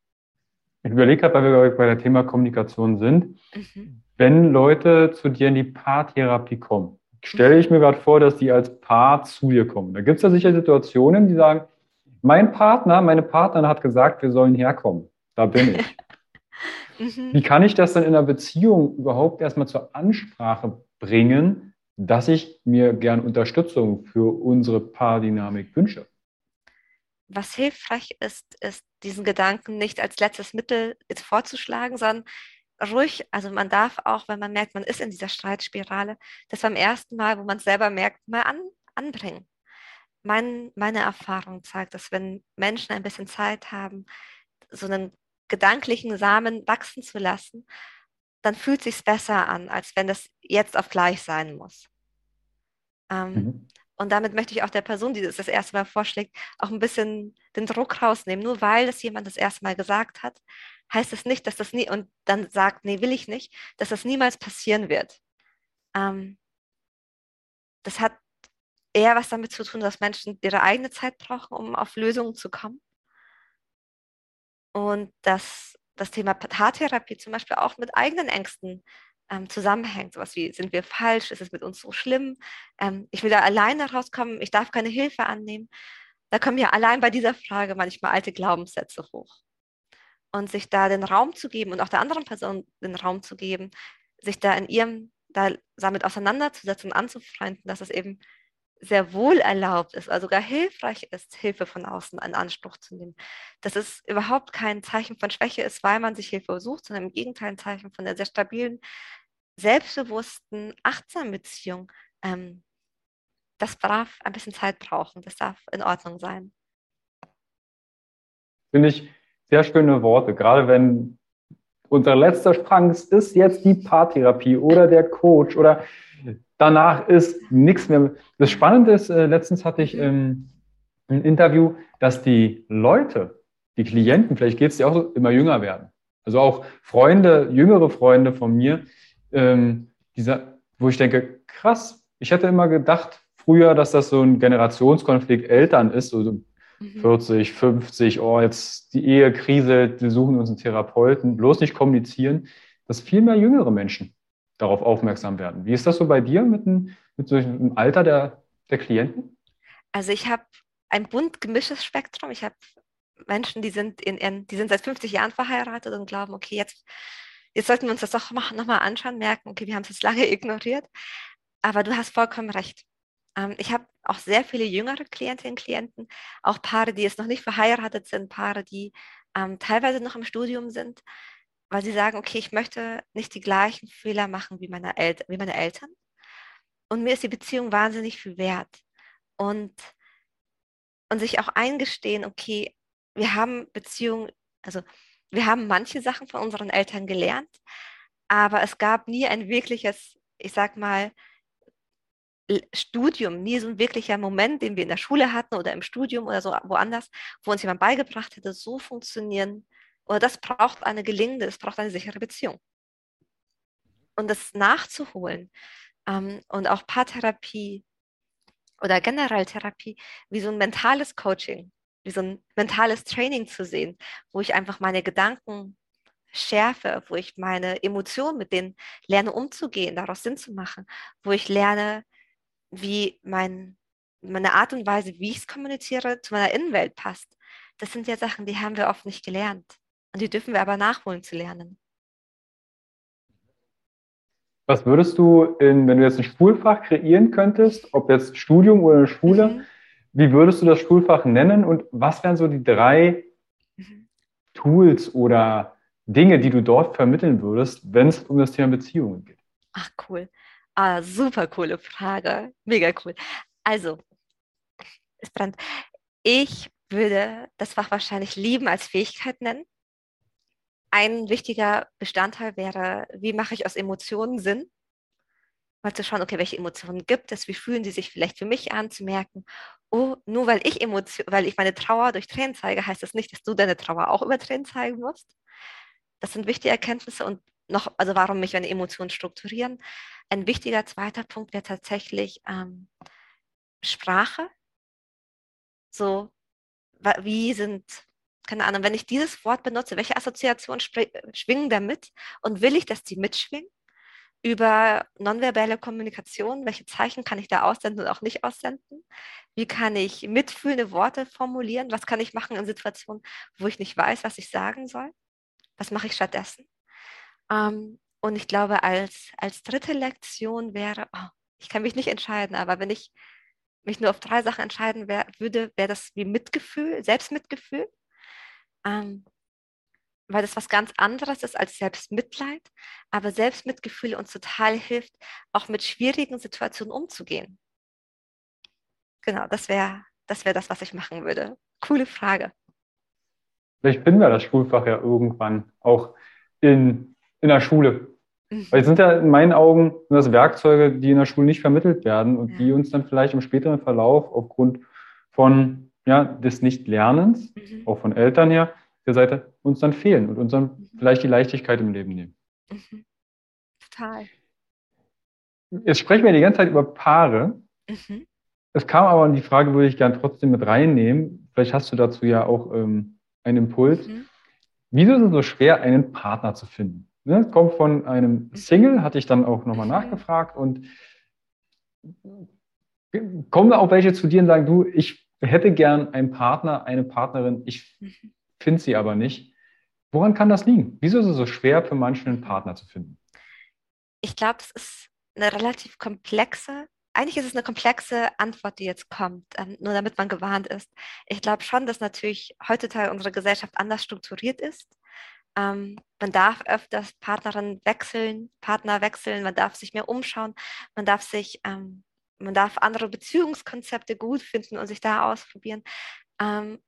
Ich überlege gerade, weil wir bei der Thema Kommunikation sind. Mhm. Wenn Leute zu dir in die Paartherapie kommen, stelle ich mir gerade vor, dass die als Paar zu dir kommen. Da gibt es ja sicher Situationen, die sagen, mein Partner, meine Partnerin hat gesagt, wir sollen herkommen. Da bin ich. Mhm. Wie kann ich das dann in einer Beziehung überhaupt erstmal zur Ansprache bringen, dass ich mir gern Unterstützung für unsere Paardynamik wünsche? Was hilfreich ist, ist, diesen Gedanken nicht als letztes Mittel vorzuschlagen, sondern ruhig, also man darf auch, wenn man merkt, man ist in dieser Streitspirale, das beim ersten Mal, wo man es selber merkt, mal an, anbringen. Mein, meine Erfahrung zeigt, dass wenn Menschen ein bisschen Zeit haben, so einen gedanklichen Samen wachsen zu lassen, dann fühlt sich besser an, als wenn das jetzt auf gleich sein muss. Ähm, mhm. Und damit möchte ich auch der Person, die das das erste Mal vorschlägt, auch ein bisschen den Druck rausnehmen. Nur weil das jemand das erste Mal gesagt hat, heißt das nicht, dass das nie und dann sagt, nee, will ich nicht, dass das niemals passieren wird. Ähm, das hat eher was damit zu tun, dass Menschen ihre eigene Zeit brauchen, um auf Lösungen zu kommen. Und dass das Thema Paartherapie zum Beispiel auch mit eigenen Ängsten ähm, zusammenhängt. Sowas wie, sind wir falsch? Ist es mit uns so schlimm? Ähm, ich will da alleine rauskommen, ich darf keine Hilfe annehmen. Da kommen ja allein bei dieser Frage manchmal alte Glaubenssätze hoch. Und sich da den Raum zu geben und auch der anderen Person den Raum zu geben, sich da in ihrem, da damit auseinanderzusetzen und anzufreunden, dass es eben sehr wohl erlaubt ist, also sogar hilfreich ist, Hilfe von außen in Anspruch zu nehmen. Dass es überhaupt kein Zeichen von Schwäche ist, weil man sich Hilfe sucht, sondern im Gegenteil ein Zeichen von einer sehr stabilen, selbstbewussten, achtsamen Beziehung. Ähm, das darf ein bisschen Zeit brauchen, das darf in Ordnung sein. Finde ich sehr schöne Worte, gerade wenn unser letzter Sprang ist jetzt die Paartherapie oder der Coach oder danach ist nichts mehr. Das Spannende ist, äh, letztens hatte ich ähm, ein Interview, dass die Leute, die Klienten, vielleicht geht es dir auch so, immer jünger werden. Also auch Freunde, jüngere Freunde von mir, ähm, dieser, wo ich denke, krass, ich hätte immer gedacht früher, dass das so ein Generationskonflikt Eltern ist, so mhm. 40, 50, oh, jetzt die Ehe kriselt, wir suchen uns einen Therapeuten, bloß nicht kommunizieren, dass viel mehr jüngere Menschen darauf aufmerksam werden. Wie ist das so bei dir mit, ein, mit so einem Alter der, der Klienten? Also ich habe ein bunt gemischtes Spektrum. Ich habe Menschen, die sind, in, in, die sind seit 50 Jahren verheiratet und glauben, okay, jetzt, jetzt sollten wir uns das doch nochmal anschauen, merken, okay, wir haben es jetzt lange ignoriert. Aber du hast vollkommen recht. Ähm, ich habe auch sehr viele jüngere Klientinnen und Klienten, auch Paare, die jetzt noch nicht verheiratet sind, Paare, die ähm, teilweise noch im Studium sind weil sie sagen, okay, ich möchte nicht die gleichen Fehler machen wie meine, El wie meine Eltern. Und mir ist die Beziehung wahnsinnig viel wert. Und, und sich auch eingestehen, okay, wir haben Beziehungen, also wir haben manche Sachen von unseren Eltern gelernt, aber es gab nie ein wirkliches, ich sag mal, Studium, nie so ein wirklicher Moment, den wir in der Schule hatten oder im Studium oder so woanders, wo uns jemand beigebracht hätte, so funktionieren oder das braucht eine gelingende, das braucht eine sichere Beziehung. Und das nachzuholen ähm, und auch Paartherapie oder generell Therapie wie so ein mentales Coaching, wie so ein mentales Training zu sehen, wo ich einfach meine Gedanken schärfe, wo ich meine Emotionen mit denen lerne umzugehen, daraus Sinn zu machen, wo ich lerne, wie mein, meine Art und Weise, wie ich es kommuniziere, zu meiner Innenwelt passt. Das sind ja Sachen, die haben wir oft nicht gelernt. Und die dürfen wir aber nachholen zu lernen. Was würdest du, in, wenn du jetzt ein Schulfach kreieren könntest, ob jetzt Studium oder eine Schule, mhm. Wie würdest du das Schulfach nennen und was wären so die drei. Tools oder Dinge, die du dort vermitteln würdest, wenn es um das Thema Beziehungen geht? Ach, cool. Ah, super coole Frage. Mega cool. Also, ich würde das Fach wahrscheinlich lieben als Fähigkeit nennen ein wichtiger Bestandteil wäre, wie mache ich aus Emotionen Sinn? Mal zu schauen, okay, welche Emotionen gibt es, wie fühlen sie sich vielleicht für mich an, zu merken, oh, nur weil ich Emotion, weil ich meine Trauer durch Tränen zeige, heißt das nicht, dass du deine Trauer auch über Tränen zeigen musst. Das sind wichtige Erkenntnisse und noch, also warum mich meine Emotionen strukturieren. Ein wichtiger zweiter Punkt wäre tatsächlich ähm, Sprache. So, wie sind keine Ahnung, wenn ich dieses Wort benutze, welche Assoziationen schwingen damit und will ich, dass die mitschwingen? Über nonverbale Kommunikation, welche Zeichen kann ich da aussenden und auch nicht aussenden? Wie kann ich mitfühlende Worte formulieren? Was kann ich machen in Situationen, wo ich nicht weiß, was ich sagen soll? Was mache ich stattdessen? Ähm, und ich glaube, als, als dritte Lektion wäre, oh, ich kann mich nicht entscheiden, aber wenn ich mich nur auf drei Sachen entscheiden wär, würde, wäre das wie Mitgefühl, Selbstmitgefühl. Ähm, weil das was ganz anderes ist als Selbstmitleid, aber Selbstmitgefühl uns total hilft, auch mit schwierigen Situationen umzugehen. Genau, das wäre das, wär das, was ich machen würde. Coole Frage. Vielleicht finden wir das Schulfach ja irgendwann auch in, in der Schule. Mhm. Weil es sind ja in meinen Augen das Werkzeuge, die in der Schule nicht vermittelt werden und ja. die uns dann vielleicht im späteren Verlauf aufgrund von ja, des Nichtlernens, mhm. auch von Eltern her, der Seite, uns dann fehlen und uns dann mhm. vielleicht die Leichtigkeit im Leben nehmen. Mhm. Total. Jetzt sprechen wir die ganze Zeit über Paare. Mhm. Es kam aber die Frage, würde ich gerne trotzdem mit reinnehmen. Vielleicht hast du dazu ja auch ähm, einen Impuls. Mhm. Wieso ist es so schwer, einen Partner zu finden? Ne, es kommt von einem Single, hatte ich dann auch nochmal mhm. nachgefragt und kommen auch welche zu dir und sagen, du, ich hätte gern einen Partner, eine Partnerin, ich mhm. Finde sie aber nicht. Woran kann das liegen? Wieso ist es so schwer für manchen einen Partner zu finden? Ich glaube, es ist eine relativ komplexe eigentlich ist es eine komplexe Antwort, die jetzt kommt, ähm, nur damit man gewarnt ist. Ich glaube schon, dass natürlich heutzutage unsere Gesellschaft anders strukturiert ist. Ähm, man darf öfters Partnerin wechseln, Partner wechseln, man darf sich mehr umschauen, man darf sich, ähm, man darf andere Beziehungskonzepte gut finden und sich da ausprobieren.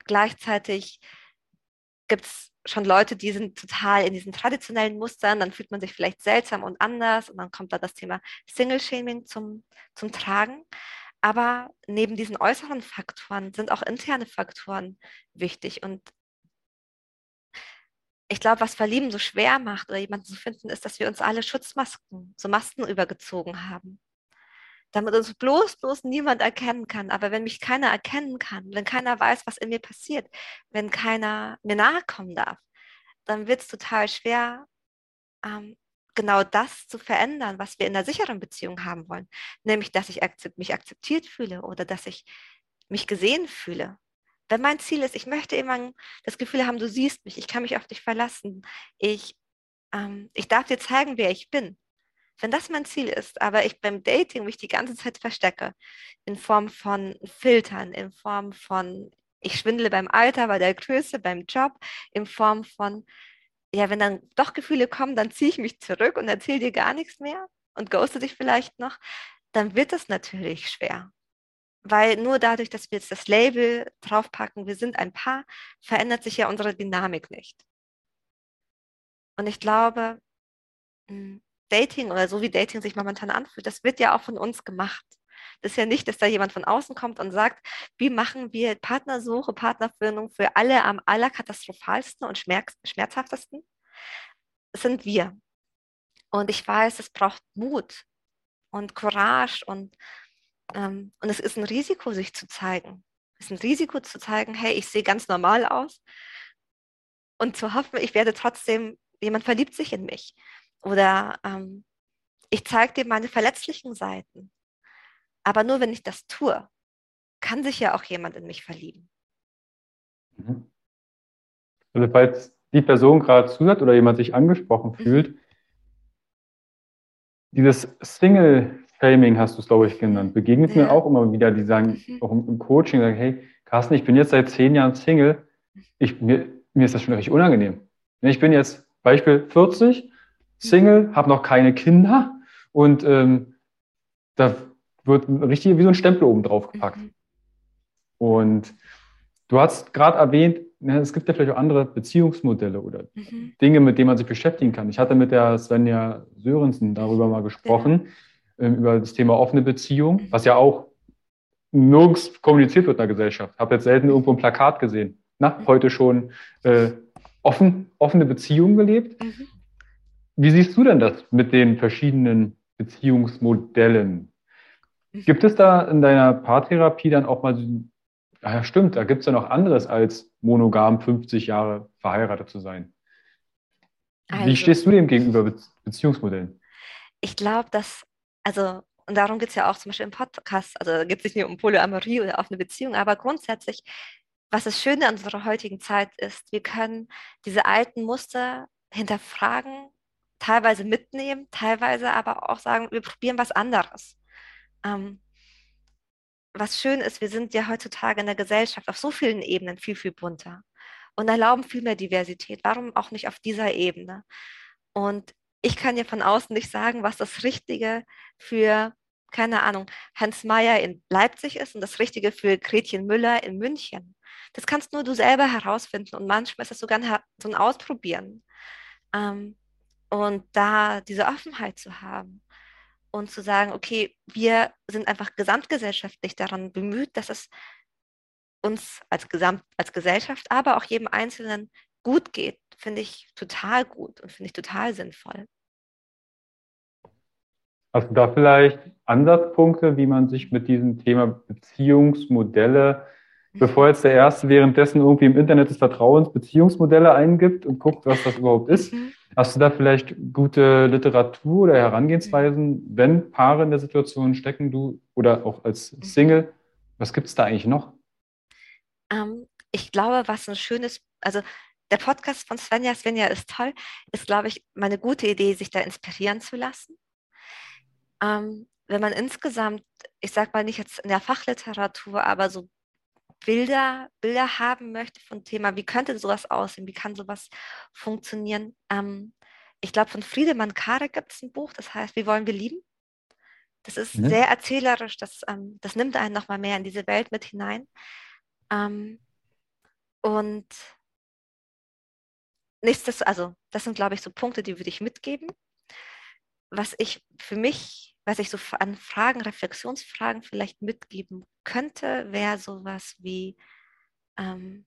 Gleichzeitig gibt es schon Leute, die sind total in diesen traditionellen Mustern, dann fühlt man sich vielleicht seltsam und anders und dann kommt da das Thema Single-Shaming zum, zum Tragen. Aber neben diesen äußeren Faktoren sind auch interne Faktoren wichtig. Und ich glaube, was Verlieben so schwer macht oder jemanden zu finden, ist, dass wir uns alle Schutzmasken, so Masken übergezogen haben damit uns bloß, bloß niemand erkennen kann. Aber wenn mich keiner erkennen kann, wenn keiner weiß, was in mir passiert, wenn keiner mir nahe kommen darf, dann wird es total schwer, ähm, genau das zu verändern, was wir in einer sicheren Beziehung haben wollen. Nämlich, dass ich mich akzeptiert fühle oder dass ich mich gesehen fühle. Wenn mein Ziel ist, ich möchte immer das Gefühl haben, du siehst mich, ich kann mich auf dich verlassen, ich, ähm, ich darf dir zeigen, wer ich bin wenn das mein Ziel ist, aber ich beim Dating mich die ganze Zeit verstecke, in Form von Filtern, in Form von, ich schwindele beim Alter, bei der Größe, beim Job, in Form von, ja, wenn dann doch Gefühle kommen, dann ziehe ich mich zurück und erzähle dir gar nichts mehr und ghoste dich vielleicht noch, dann wird das natürlich schwer. Weil nur dadurch, dass wir jetzt das Label draufpacken, wir sind ein Paar, verändert sich ja unsere Dynamik nicht. Und ich glaube, hm, Dating oder so wie Dating sich momentan anfühlt, das wird ja auch von uns gemacht. Das ist ja nicht, dass da jemand von außen kommt und sagt, wie machen wir Partnersuche, Partnerfindung für alle am allerkatastrophalsten und schmerzhaftesten? Das sind wir. Und ich weiß, es braucht Mut und Courage und, ähm, und es ist ein Risiko, sich zu zeigen. Es ist ein Risiko zu zeigen, hey, ich sehe ganz normal aus und zu hoffen, ich werde trotzdem, jemand verliebt sich in mich. Oder ähm, ich zeige dir meine verletzlichen Seiten. Aber nur wenn ich das tue, kann sich ja auch jemand in mich verlieben. Mhm. Also falls die Person gerade zuhört oder jemand sich angesprochen mhm. fühlt, dieses Single-Framing hast du es, glaube ich, genannt, begegnet ja. mir auch immer wieder, die sagen, mhm. auch im Coaching, sagen, hey, Carsten, ich bin jetzt seit zehn Jahren Single, ich, mir, mir ist das schon richtig unangenehm. Ich bin jetzt Beispiel 40 Single, habe noch keine Kinder und ähm, da wird richtig wie so ein Stempel oben drauf gepackt. Mhm. Und du hast gerade erwähnt, ne, es gibt ja vielleicht auch andere Beziehungsmodelle oder mhm. Dinge, mit denen man sich beschäftigen kann. Ich hatte mit der Svenja Sörensen darüber mal gesprochen, ja. ähm, über das Thema offene Beziehung, mhm. was ja auch nirgends kommuniziert wird in der Gesellschaft. Habe jetzt selten irgendwo ein Plakat gesehen. Na, mhm. heute schon äh, offen, offene Beziehungen gelebt. Mhm. Wie siehst du denn das mit den verschiedenen Beziehungsmodellen? Gibt es da in deiner Paartherapie dann auch mal ja, stimmt, da gibt es ja noch anderes als monogam 50 Jahre verheiratet zu sein. Also, Wie stehst du dem gegenüber Be Beziehungsmodellen? Ich glaube, dass, also, und darum geht es ja auch zum Beispiel im Podcast, also da geht es nicht nur um Polyamorie oder auf eine Beziehung, aber grundsätzlich, was das Schöne an unserer heutigen Zeit ist, wir können diese alten Muster hinterfragen, teilweise mitnehmen, teilweise aber auch sagen, wir probieren was anderes. Ähm, was schön ist, wir sind ja heutzutage in der Gesellschaft auf so vielen Ebenen viel, viel bunter und erlauben viel mehr Diversität. Warum auch nicht auf dieser Ebene? Und ich kann ja von außen nicht sagen, was das Richtige für, keine Ahnung, Hans Meyer in Leipzig ist und das Richtige für Gretchen Müller in München. Das kannst nur du selber herausfinden und manchmal ist das sogar so ein Ausprobieren. Ähm, und da diese Offenheit zu haben und zu sagen, okay, wir sind einfach gesamtgesellschaftlich daran bemüht, dass es uns als, Gesamt, als Gesellschaft, aber auch jedem Einzelnen gut geht, finde ich total gut und finde ich total sinnvoll. Hast du da vielleicht Ansatzpunkte, wie man sich mit diesem Thema Beziehungsmodelle. Bevor jetzt der Erste währenddessen irgendwie im Internet des Vertrauens Beziehungsmodelle eingibt und guckt, was das überhaupt ist? Mhm. Hast du da vielleicht gute Literatur oder Herangehensweisen, wenn Paare in der Situation stecken, du oder auch als mhm. Single? Was gibt es da eigentlich noch? Ähm, ich glaube, was ein schönes, also der Podcast von Svenja, Svenja ist toll, ist, glaube ich, meine gute Idee, sich da inspirieren zu lassen. Ähm, wenn man insgesamt, ich sage mal nicht jetzt in der Fachliteratur, aber so Bilder, Bilder haben möchte von Thema, wie könnte sowas aussehen, wie kann sowas funktionieren. Ähm, ich glaube, von Friedemann Karek gibt es ein Buch, das heißt, Wie wollen wir lieben? Das ist mhm. sehr erzählerisch, das, ähm, das nimmt einen nochmal mehr in diese Welt mit hinein. Ähm, und nächstes, also das sind, glaube ich, so Punkte, die würde ich mitgeben. Was ich für mich was ich so an Fragen, Reflexionsfragen vielleicht mitgeben könnte, wäre sowas wie, ähm,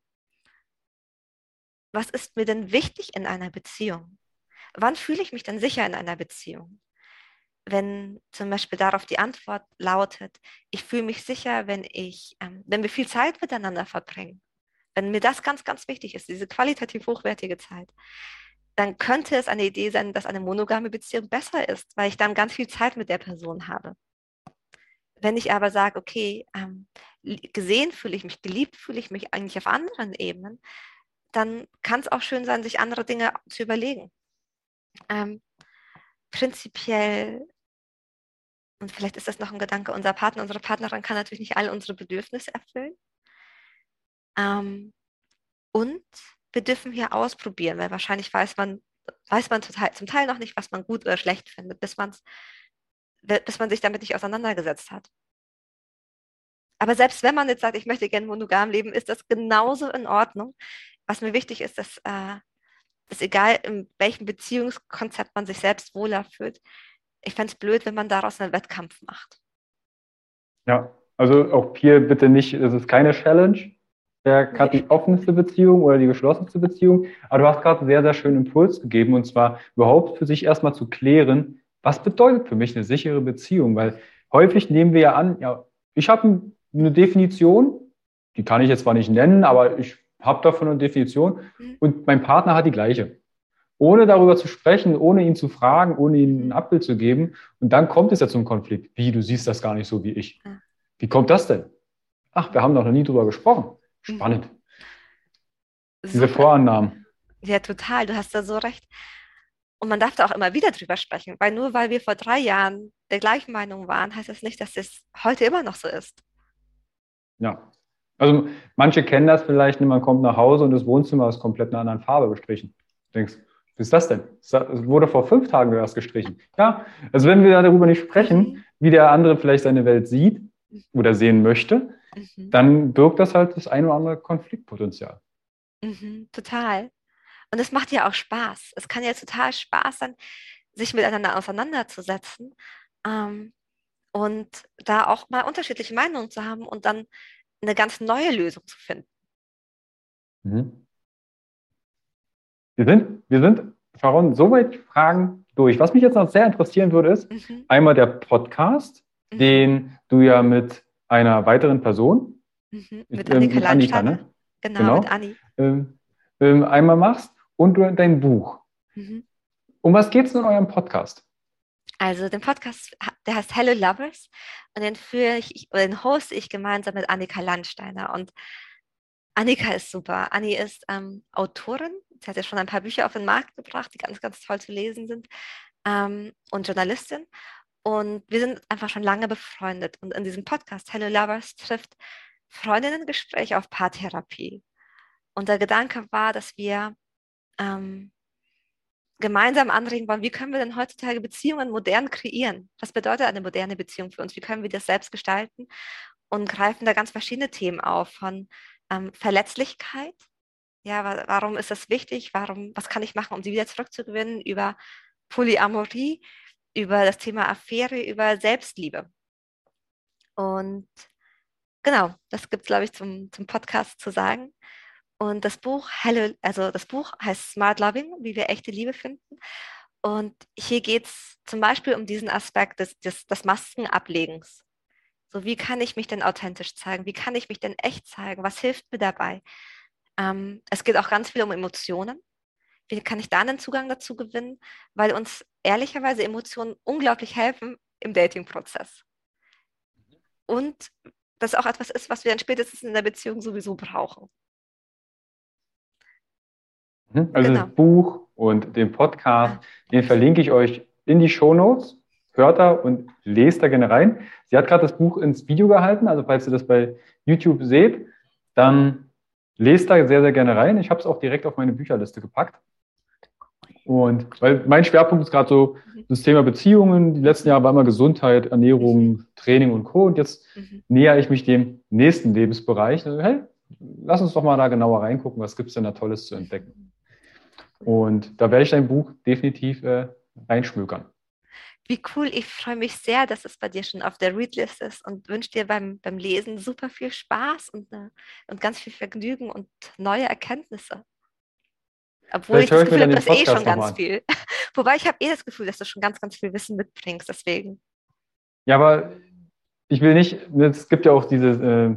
was ist mir denn wichtig in einer Beziehung? Wann fühle ich mich denn sicher in einer Beziehung? Wenn zum Beispiel darauf die Antwort lautet, ich fühle mich sicher, wenn ich, ähm, wenn wir viel Zeit miteinander verbringen, wenn mir das ganz, ganz wichtig ist, diese qualitativ hochwertige Zeit, dann könnte es eine Idee sein, dass eine monogame Beziehung besser ist, weil ich dann ganz viel Zeit mit der Person habe. Wenn ich aber sage, okay, ähm, gesehen fühle ich mich, geliebt fühle ich mich eigentlich auf anderen Ebenen, dann kann es auch schön sein, sich andere Dinge zu überlegen. Ähm, prinzipiell, und vielleicht ist das noch ein Gedanke, unser Partner, unsere Partnerin kann natürlich nicht alle unsere Bedürfnisse erfüllen. Ähm, und wir dürfen hier ausprobieren, weil wahrscheinlich weiß man, weiß man total, zum Teil noch nicht, was man gut oder schlecht findet, bis, man's, bis man sich damit nicht auseinandergesetzt hat. Aber selbst wenn man jetzt sagt, ich möchte gerne monogam leben, ist das genauso in Ordnung. Was mir wichtig ist, dass äh, ist egal, in welchem Beziehungskonzept man sich selbst wohler fühlt. Ich fände es blöd, wenn man daraus einen Wettkampf macht. Ja, also auch hier bitte nicht, es ist keine Challenge, hat die offenste Beziehung oder die geschlossenste Beziehung. Aber du hast gerade einen sehr, sehr schönen Impuls gegeben und zwar überhaupt für sich erstmal zu klären, was bedeutet für mich eine sichere Beziehung? Weil häufig nehmen wir ja an, ja, ich habe eine Definition, die kann ich jetzt zwar nicht nennen, aber ich habe davon eine Definition mhm. und mein Partner hat die gleiche. Ohne darüber zu sprechen, ohne ihn zu fragen, ohne ihm ein Abbild zu geben. Und dann kommt es ja zum Konflikt. Wie, du siehst das gar nicht so wie ich. Wie kommt das denn? Ach, wir haben doch noch nie drüber gesprochen. Spannend. Diese Vorannahmen. Ja, total. Du hast da so recht. Und man darf da auch immer wieder drüber sprechen, weil nur weil wir vor drei Jahren der gleichen Meinung waren, heißt das nicht, dass es heute immer noch so ist. Ja. Also manche kennen das vielleicht, man kommt nach Hause und das Wohnzimmer ist komplett in einer anderen Farbe gestrichen. Du denkst, was ist das denn? Es wurde vor fünf Tagen erst gestrichen. Ja, also wenn wir darüber nicht sprechen, mhm. wie der andere vielleicht seine Welt sieht oder sehen möchte, mhm. dann birgt das halt das ein oder andere Konfliktpotenzial. Mhm, total. Und es macht ja auch Spaß. Es kann ja total Spaß sein, sich miteinander auseinanderzusetzen ähm, und da auch mal unterschiedliche Meinungen zu haben und dann eine ganz neue Lösung zu finden. Mhm. Wir sind, wir sind, Sharon, soweit Fragen durch. Was mich jetzt noch sehr interessieren würde, ist mhm. einmal der Podcast, mhm. den du ja mit einer weiteren Person Mhm, mit, ähm, Annika, mit Annika ne? Genau, genau, mit Anni. Ähm, ähm, einmal machst und du, dein Buch. Mhm. Um was geht es in eurem Podcast? Also den Podcast, der heißt Hello Lovers und den führe ich oder den hoste ich gemeinsam mit Annika Landsteiner. Und Annika ist super. Anni ist ähm, Autorin. Sie hat ja schon ein paar Bücher auf den Markt gebracht, die ganz, ganz toll zu lesen sind. Ähm, und Journalistin. Und wir sind einfach schon lange befreundet. Und in diesem Podcast Hello Lovers trifft Freundinnengespräch auf Paartherapie. Und der Gedanke war, dass wir ähm, gemeinsam anregen wollen, wie können wir denn heutzutage Beziehungen modern kreieren? Was bedeutet eine moderne Beziehung für uns? Wie können wir das selbst gestalten? Und greifen da ganz verschiedene Themen auf, von ähm, Verletzlichkeit. Ja, wa warum ist das wichtig? Warum, was kann ich machen, um sie wieder zurückzugewinnen? Über Polyamorie, über das Thema Affäre, über Selbstliebe. Und genau, das gibt es, glaube ich, zum, zum Podcast zu sagen. Und das Buch, Hello, also das Buch heißt Smart Loving, wie wir echte Liebe finden. Und hier geht es zum Beispiel um diesen Aspekt des, des, des Maskenablegens. So, wie kann ich mich denn authentisch zeigen? Wie kann ich mich denn echt zeigen? Was hilft mir dabei? Ähm, es geht auch ganz viel um Emotionen. Wie kann ich da einen Zugang dazu gewinnen? Weil uns ehrlicherweise Emotionen unglaublich helfen im Dating-Prozess. Und das auch etwas ist, was wir dann spätestens in der Beziehung sowieso brauchen. Mhm. Also genau. das Buch und den Podcast, den verlinke ich euch in die Show Notes. Hört da und lest da gerne rein. Sie hat gerade das Buch ins Video gehalten, also falls ihr das bei YouTube seht, dann lest da sehr, sehr gerne rein. Ich habe es auch direkt auf meine Bücherliste gepackt. Und weil mein Schwerpunkt ist gerade so mhm. das Thema Beziehungen. Die letzten Jahre war immer Gesundheit, Ernährung, mhm. Training und Co. Und jetzt mhm. näher ich mich dem nächsten Lebensbereich. Also, hey, lass uns doch mal da genauer reingucken, was gibt es denn da Tolles zu entdecken. Und da werde ich dein Buch definitiv äh, reinschmökern. Wie cool, ich freue mich sehr, dass es bei dir schon auf der Readlist ist und wünsche dir beim, beim Lesen super viel Spaß und, äh, und ganz viel Vergnügen und neue Erkenntnisse. Obwohl Vielleicht ich das Gefühl habe, du hast eh schon ganz viel. Wobei ich habe eh das Gefühl, dass du schon ganz, ganz viel Wissen mitbringst, deswegen. Ja, aber ich will nicht, es gibt ja auch diese äh,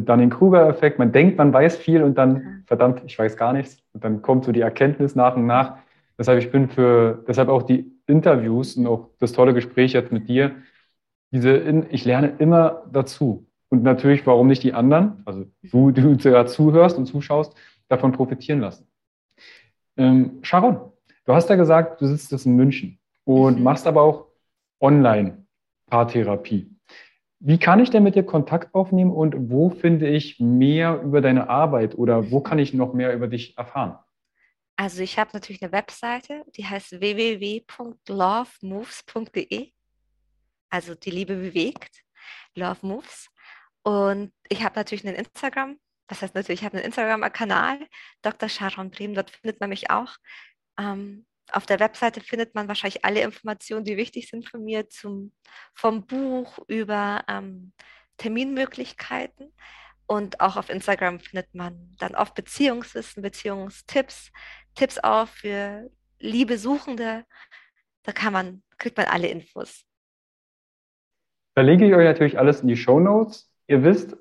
dann den Kruger-Effekt. Man denkt, man weiß viel und dann, verdammt, ich weiß gar nichts. Und dann kommt so die Erkenntnis nach und nach. Deshalb, ich bin für, deshalb auch die Interviews und auch das tolle Gespräch jetzt mit dir. Diese, ich lerne immer dazu. Und natürlich, warum nicht die anderen, also du, du zuhörst und zuschaust, davon profitieren lassen. Ähm, Sharon, du hast ja gesagt, du sitzt jetzt in München und mhm. machst aber auch Online-Paartherapie. Wie kann ich denn mit dir Kontakt aufnehmen und wo finde ich mehr über deine Arbeit oder wo kann ich noch mehr über dich erfahren? Also ich habe natürlich eine Webseite, die heißt www.lovemoves.de. Also die Liebe bewegt, Love Moves. Und ich habe natürlich einen Instagram, das heißt natürlich, ich habe einen Instagram-Kanal, Dr. Sharon Brehm, dort findet man mich auch. Ähm, auf der Webseite findet man wahrscheinlich alle Informationen, die wichtig sind von mir, zum, vom Buch über ähm, Terminmöglichkeiten. Und auch auf Instagram findet man dann oft Beziehungswissen, Beziehungstipps, Tipps auch für Liebesuchende. Da kann man, kriegt man alle Infos. Verlinke ich euch natürlich alles in die Show Notes. Ihr wisst,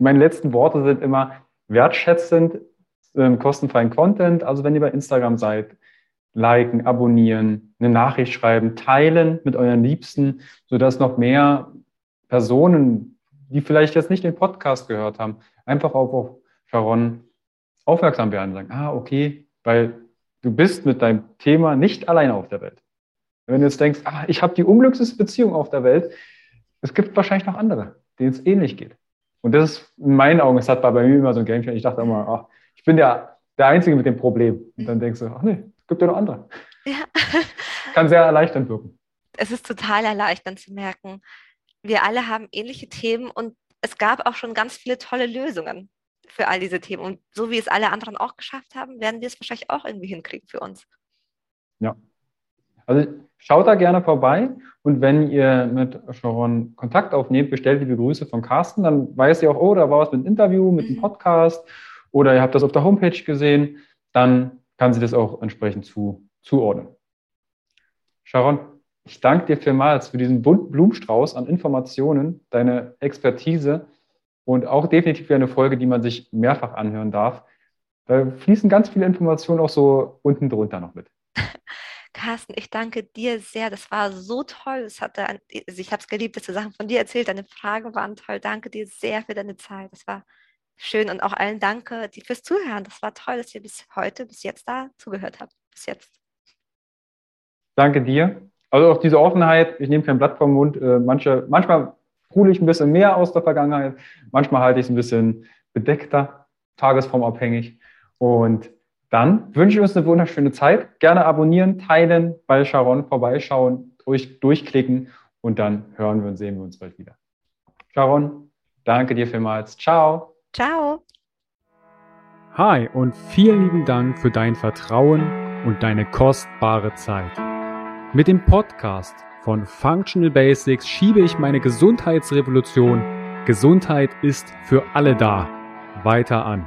meine letzten Worte sind immer wertschätzend, ähm, kostenfreien Content. Also wenn ihr bei Instagram seid, liken, abonnieren, eine Nachricht schreiben, teilen mit euren Liebsten, sodass noch mehr Personen, die vielleicht jetzt nicht den Podcast gehört haben, einfach auf, auf Sharon aufmerksam werden und sagen, ah, okay, weil du bist mit deinem Thema nicht alleine auf der Welt. Wenn du jetzt denkst, ah, ich habe die unglücklichste Beziehung auf der Welt, es gibt wahrscheinlich noch andere, denen es ähnlich geht. Und das ist in meinen Augen, es hat bei mir immer so ein Game Ich dachte immer, ach, ich bin der, der Einzige mit dem Problem. Und dann denkst du, ach nee, gibt ja noch andere. Ja. Kann sehr erleichternd wirken. Es ist total erleichternd zu merken, wir alle haben ähnliche Themen und es gab auch schon ganz viele tolle Lösungen für all diese Themen. Und so wie es alle anderen auch geschafft haben, werden wir es wahrscheinlich auch irgendwie hinkriegen für uns. Ja. Also schaut da gerne vorbei und wenn ihr mit Sharon Kontakt aufnehmt, bestellt liebe Grüße von Carsten, dann weiß ihr auch, oh, da war was mit einem Interview, mit einem mhm. Podcast oder ihr habt das auf der Homepage gesehen, dann kann sie das auch entsprechend zu, zuordnen. Sharon, ich danke dir vielmals für diesen bunten Blumenstrauß an Informationen, deine Expertise. und auch definitiv eine Folge, die man sich mehrfach anhören darf. Da fließen ganz viele Informationen auch so unten drunter noch mit. Carsten, ich danke dir sehr. Das war so toll. Es hatte, also ich habe es geliebt, dass du Sachen von dir erzählt. Deine Fragen waren toll. Danke dir sehr für deine Zeit. Das war schön und auch allen danke die fürs Zuhören. Das war toll, dass ihr bis heute, bis jetzt da zugehört habt. Bis jetzt. Danke dir. Also auch diese Offenheit. Ich nehme kein Blatt vom Mund. Äh, manche, manchmal sprudel ich ein bisschen mehr aus der Vergangenheit. Manchmal halte ich es ein bisschen bedeckter, tagesformabhängig. Und dann wünsche ich uns eine wunderschöne Zeit. Gerne abonnieren, teilen, bei Sharon vorbeischauen, durch, durchklicken und dann hören wir und sehen wir uns bald wieder. Sharon, danke dir vielmals. Ciao. Ciao. Hi und vielen lieben Dank für dein Vertrauen und deine kostbare Zeit. Mit dem Podcast von Functional Basics schiebe ich meine Gesundheitsrevolution Gesundheit ist für alle da weiter an.